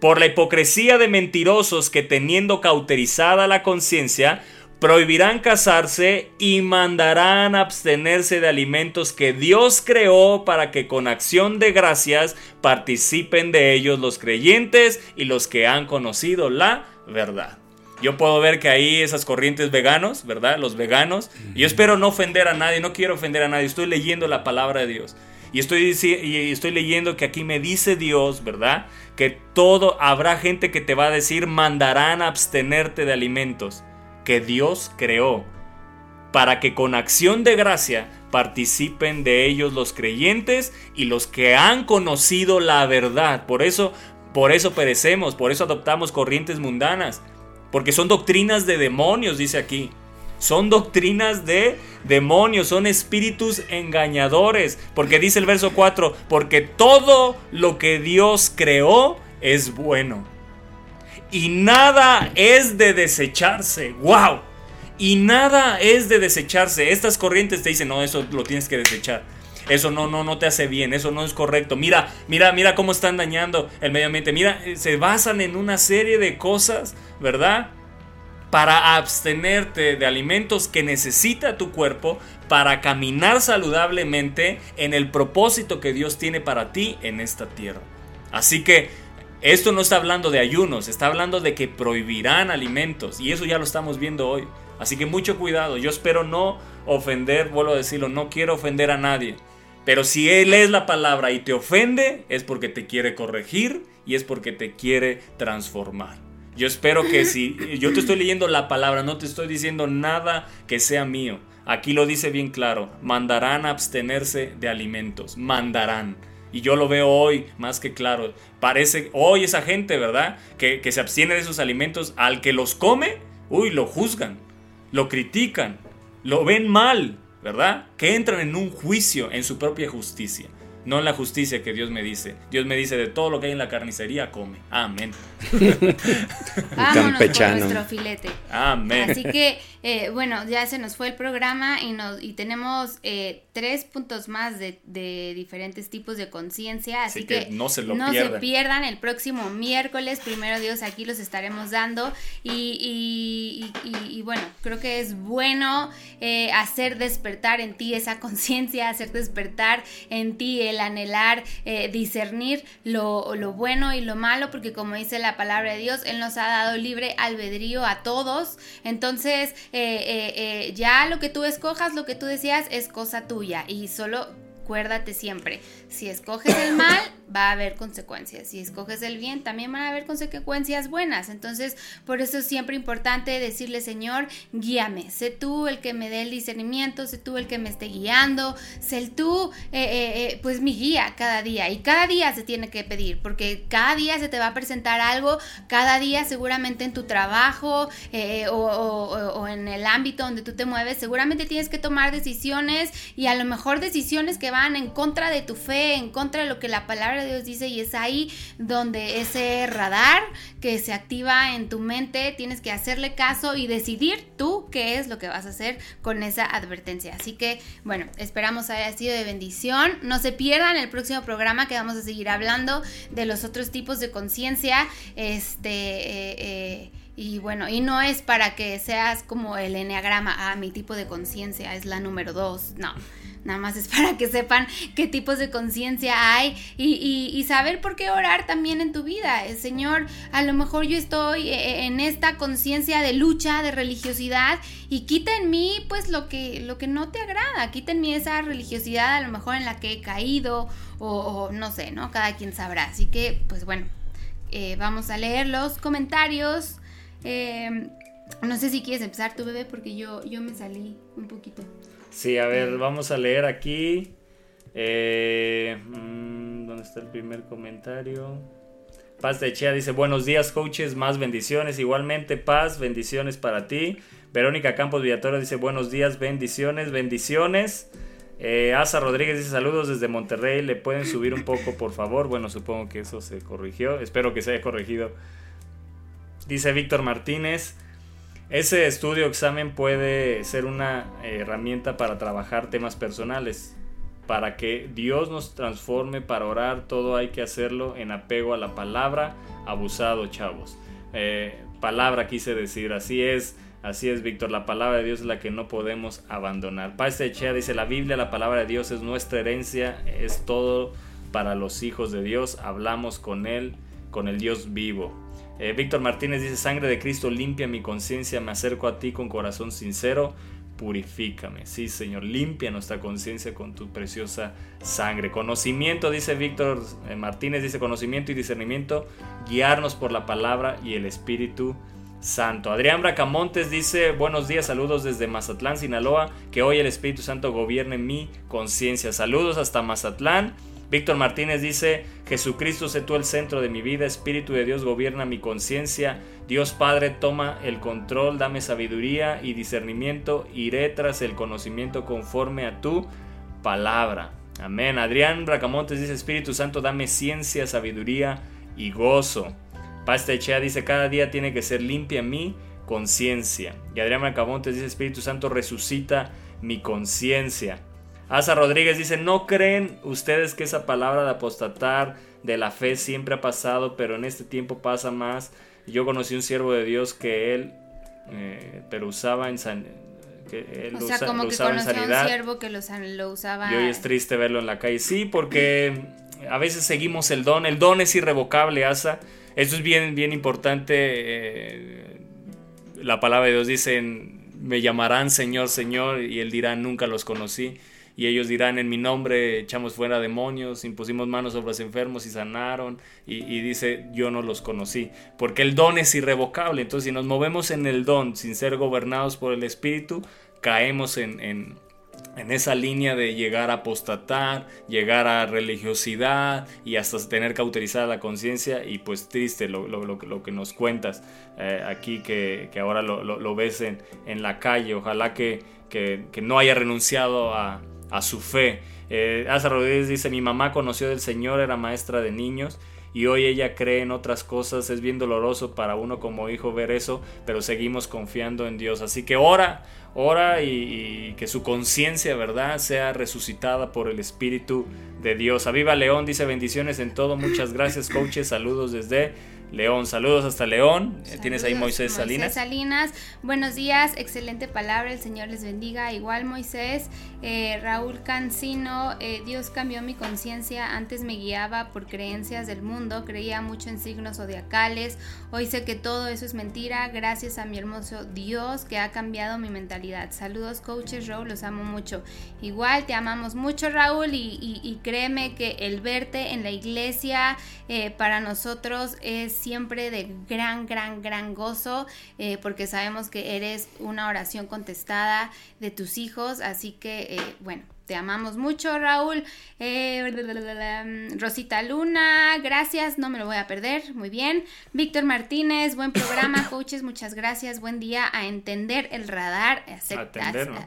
por la hipocresía de mentirosos que teniendo cauterizada la conciencia, prohibirán casarse y mandarán abstenerse de alimentos que Dios creó para que con acción de gracias participen de ellos los creyentes y los que han conocido la verdad. Yo puedo ver que ahí esas corrientes veganos, ¿verdad? Los veganos. Y yo espero no ofender a nadie, no quiero ofender a nadie. Estoy leyendo la palabra de Dios. Y estoy, y estoy leyendo que aquí me dice Dios, ¿verdad? Que todo, habrá gente que te va a decir, mandarán abstenerte de alimentos que Dios creó para que con acción de gracia participen de ellos los creyentes y los que han conocido la verdad. Por eso, por eso perecemos, por eso adoptamos corrientes mundanas, porque son doctrinas de demonios, dice aquí. Son doctrinas de demonios, son espíritus engañadores, porque dice el verso 4, porque todo lo que Dios creó es bueno y nada es de desecharse. ¡Wow! Y nada es de desecharse. Estas corrientes te dicen, no, eso lo tienes que desechar. Eso no, no, no te hace bien, eso no es correcto. Mira, mira, mira cómo están dañando el medio ambiente. Mira, eh, se basan en una serie de cosas, ¿verdad? Para abstenerte de alimentos que necesita tu cuerpo para caminar saludablemente en el propósito que Dios tiene para ti en esta tierra. Así que esto no está hablando de ayunos, está hablando de que prohibirán alimentos y eso ya lo estamos viendo hoy. Así que mucho cuidado, yo espero no ofender, vuelvo a decirlo, no quiero ofender a nadie. Pero si él es la palabra y te ofende, es porque te quiere corregir y es porque te quiere transformar. Yo espero que si yo te estoy leyendo la palabra, no te estoy diciendo nada que sea mío. Aquí lo dice bien claro, mandarán a abstenerse de alimentos, mandarán. Y yo lo veo hoy más que claro. Parece hoy esa gente, ¿verdad? Que, que se abstiene de esos alimentos, al que los come, uy, lo juzgan, lo critican, lo ven mal, ¿verdad? Que entran en un juicio en su propia justicia. No en la justicia que Dios me dice. Dios me dice de todo lo que hay en la carnicería, come. Amén. Vámonos campechano. por nuestro filete. Amén. Así que, eh, bueno, ya se nos fue el programa y, nos, y tenemos eh, tres puntos más de, de diferentes tipos de conciencia. Así, Así que no se lo no pierdan. se pierdan. El próximo miércoles, primero Dios, aquí los estaremos dando. Y, y- y- y- y bueno, creo que es bueno eh, hacer despertar en ti esa conciencia, hacer despertar en ti el anhelar, discernir lo, lo bueno y lo malo, porque como dice la palabra de Dios, Él nos ha dado libre albedrío a todos. Entonces, eh, eh, ya lo que tú escojas, lo que tú decías, es cosa tuya. Y solo acuérdate siempre, si escoges el mal, va a haber consecuencias. Si escoges el bien, también van a haber consecuencias buenas. Entonces, por eso es siempre importante decirle, Señor, guíame. Sé tú el que me dé el discernimiento, sé tú el que me esté guiando, sé tú, eh, eh, eh, pues mi guía cada día. Y cada día se tiene que pedir, porque cada día se te va a presentar algo, cada día seguramente en tu trabajo o- o en el ámbito donde tú te mueves, seguramente tienes que tomar decisiones y a lo mejor decisiones que van en contra de tu fe, en contra de lo que la palabra Dios dice y es ahí donde ese radar que se activa en tu mente tienes que hacerle caso y decidir tú qué es lo que vas a hacer con esa advertencia. Así que bueno, esperamos haya sido de bendición. No se pierdan el próximo programa que vamos a seguir hablando de los otros tipos de conciencia. Este eh, eh, y bueno, y no es para que seas como el enneagrama, ah, mi tipo de conciencia es la número dos, no. Nada más es para que sepan qué tipos de conciencia hay y, saber por qué orar también en tu vida. El Señor, a lo mejor yo estoy eh, en esta conciencia de lucha, de religiosidad y quita en mí pues lo que, lo que no te agrada, quita en mí esa religiosidad a lo mejor en la que he caído o, o no sé, ¿no? Cada quien sabrá. Así que pues bueno, eh, vamos a leer los comentarios. Eh, no sé si quieres empezar tu bebé porque yo, yo me salí un poquito. Sí, a ver, vamos a leer aquí. Eh, mm, ¿Dónde está el primer comentario? Paz de Chea dice, buenos días coaches, más bendiciones. Igualmente, paz, bendiciones para ti. Verónica Campos Villatoro dice, buenos días, bendiciones, bendiciones. Eh, Asa Rodríguez dice saludos desde Monterrey. ¿Le pueden subir un poco, por favor? Bueno, supongo que eso se corrigió. Espero que se haya corregido. Dice Víctor Martínez. Ese estudio examen puede ser una herramienta para trabajar temas personales. Para que Dios nos transforme para orar, todo hay que hacerlo en apego a la palabra. Abusado, chavos. Eh, palabra quise decir, así es. Así es, Víctor, la palabra de Dios es la que no podemos abandonar. Paz Echea dice, la Biblia, la palabra de Dios es nuestra herencia, es todo para los hijos de Dios, hablamos con Él, con el Dios vivo. Eh, Víctor Martínez dice, sangre de Cristo limpia mi conciencia, me acerco a ti con corazón sincero, purifícame. Sí, Señor, limpia nuestra conciencia con tu preciosa sangre. Conocimiento, dice Víctor eh, Martínez, dice conocimiento y discernimiento, guiarnos por la palabra y el Espíritu Santo. Adrián Bracamontes dice, buenos días, saludos desde Mazatlán, Sinaloa, que hoy el Espíritu Santo gobierne mi conciencia. Saludos hasta Mazatlán. Víctor Martínez dice, Jesucristo sé tú el centro de mi vida, Espíritu de Dios gobierna mi conciencia, Dios Padre toma el control, dame sabiduría y discernimiento, iré tras el conocimiento conforme a tu palabra. Amén. Adrián Bracamontes dice, Espíritu Santo, dame ciencia, sabiduría y gozo. Pasta Echea dice, cada día tiene que ser limpia mi conciencia. Y Adrián Bracamontes dice, Espíritu Santo, resucita mi conciencia. Asa Rodríguez dice, ¿no creen ustedes que esa palabra de apostatar de la fe siempre ha pasado, pero en este tiempo pasa más? Yo conocí un siervo de Dios que él, eh, pero usaba en que él o sea, como que conoció un siervo que lo, lo usaba. Y hoy es triste verlo en la calle. Sí, porque a veces seguimos el don. El don es irrevocable, Asa. Eso es bien, bien importante. Eh, la palabra de Dios dice, me llamarán Señor, Señor, y él dirá, nunca los conocí y ellos dirán en mi nombre echamos fuera demonios, impusimos manos sobre los enfermos y sanaron y, dice yo no los conocí, porque el don es irrevocable, entonces si nos movemos en el don sin ser gobernados por el Espíritu, caemos en, en, esa línea de llegar a apostatar, llegar a religiosidad y hasta tener cauterizada la conciencia y pues triste lo, lo, lo, que nos cuentas eh, aquí que, que ahora lo, ves en, en, la calle, ojalá que, que, que no haya renunciado a, a su fe. Eh, Asa Rodríguez dice, mi mamá conoció del Señor, era maestra de niños y hoy ella cree en otras cosas. Es bien doloroso para uno como hijo ver eso, pero seguimos confiando en Dios. Así que ora, ora y, que su conciencia, ¿verdad?, sea resucitada por el Espíritu de Dios. Aviva León dice bendiciones en todo. Muchas gracias, coaches. Saludos desde León. Saludos hasta León. Eh, Tienes ahí Moisés, Salinas. Salinas, buenos días, excelente palabra, el Señor les bendiga. Igual Moisés, eh, Raúl Cancino, eh, Dios cambió mi conciencia, antes me guiaba por creencias del mundo, creía mucho en signos zodiacales, hoy sé que todo eso es mentira, gracias a mi hermoso Dios que ha cambiado mi mentalidad. Saludos coaches, Raúl, los amo mucho. Igual te amamos mucho Raúl y, créeme que el verte en la iglesia para nosotros es siempre de gran, gran, gran gozo, eh, porque sabemos que eres una oración contestada de tus hijos, así que, eh, bueno, te amamos mucho, Raúl. Eh, Rosita Luna, gracias, no me lo voy a perder. Muy bien. Víctor Martínez, buen programa, coaches, muchas gracias. Buen día a entender el radar,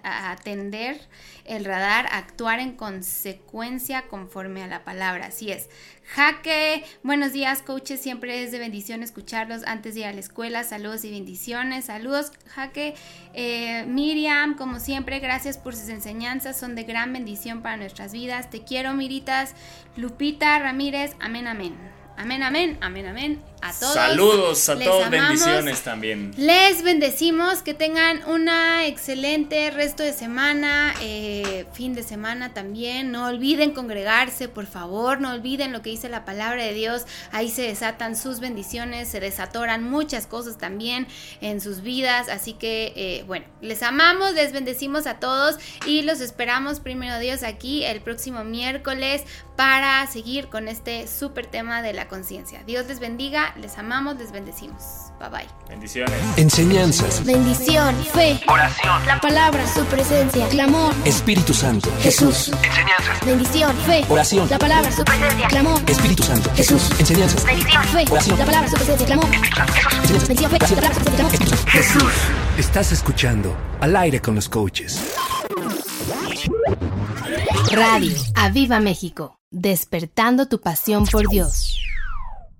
a atender el radar, actuar en consecuencia conforme a la palabra. Así es. Jaque, buenos días, coaches. Siempre es de bendición escucharlos antes de ir a la escuela. Saludos y bendiciones. Saludos, Jaque. Eh, Miriam, como siempre, gracias por sus enseñanzas. Son de gran bendición para nuestras vidas. Te quiero, Miritas. Lupita Ramírez, amén, amén. Amén, amén, amén, amén. A todos. Saludos a todos, bendiciones también. Les bendecimos, que tengan una excelente resto de semana, eh, fin de semana también. No olviden congregarse, por favor, no olviden lo que dice la palabra de Dios. Ahí se desatan sus bendiciones, se desatoran muchas cosas también en sus vidas. Así que, eh, bueno, les amamos, les bendecimos a todos y los esperamos primero Dios aquí el próximo miércoles para seguir con este súper tema de la conciencia. Dios les bendiga, les amamos, les bendecimos. Bye bye. Bendiciones. Enseñanzas. Bendición, fe, oración, la palabra, su presencia, clamor, Espíritu Santo. Jesús. enseñanzas, Bendición, fe, Oración. la palabra, su presencia, clamor, Espíritu Santo. Jesús. Enseñanzas. bendición, fe, Oración. la palabra, su presencia, clamor, bendición, fe, la palabra, su presencia, clamor, Jesús. Estás escuchando Al aire con los coaches. Radio Aviva México, despertando tu pasión por Dios.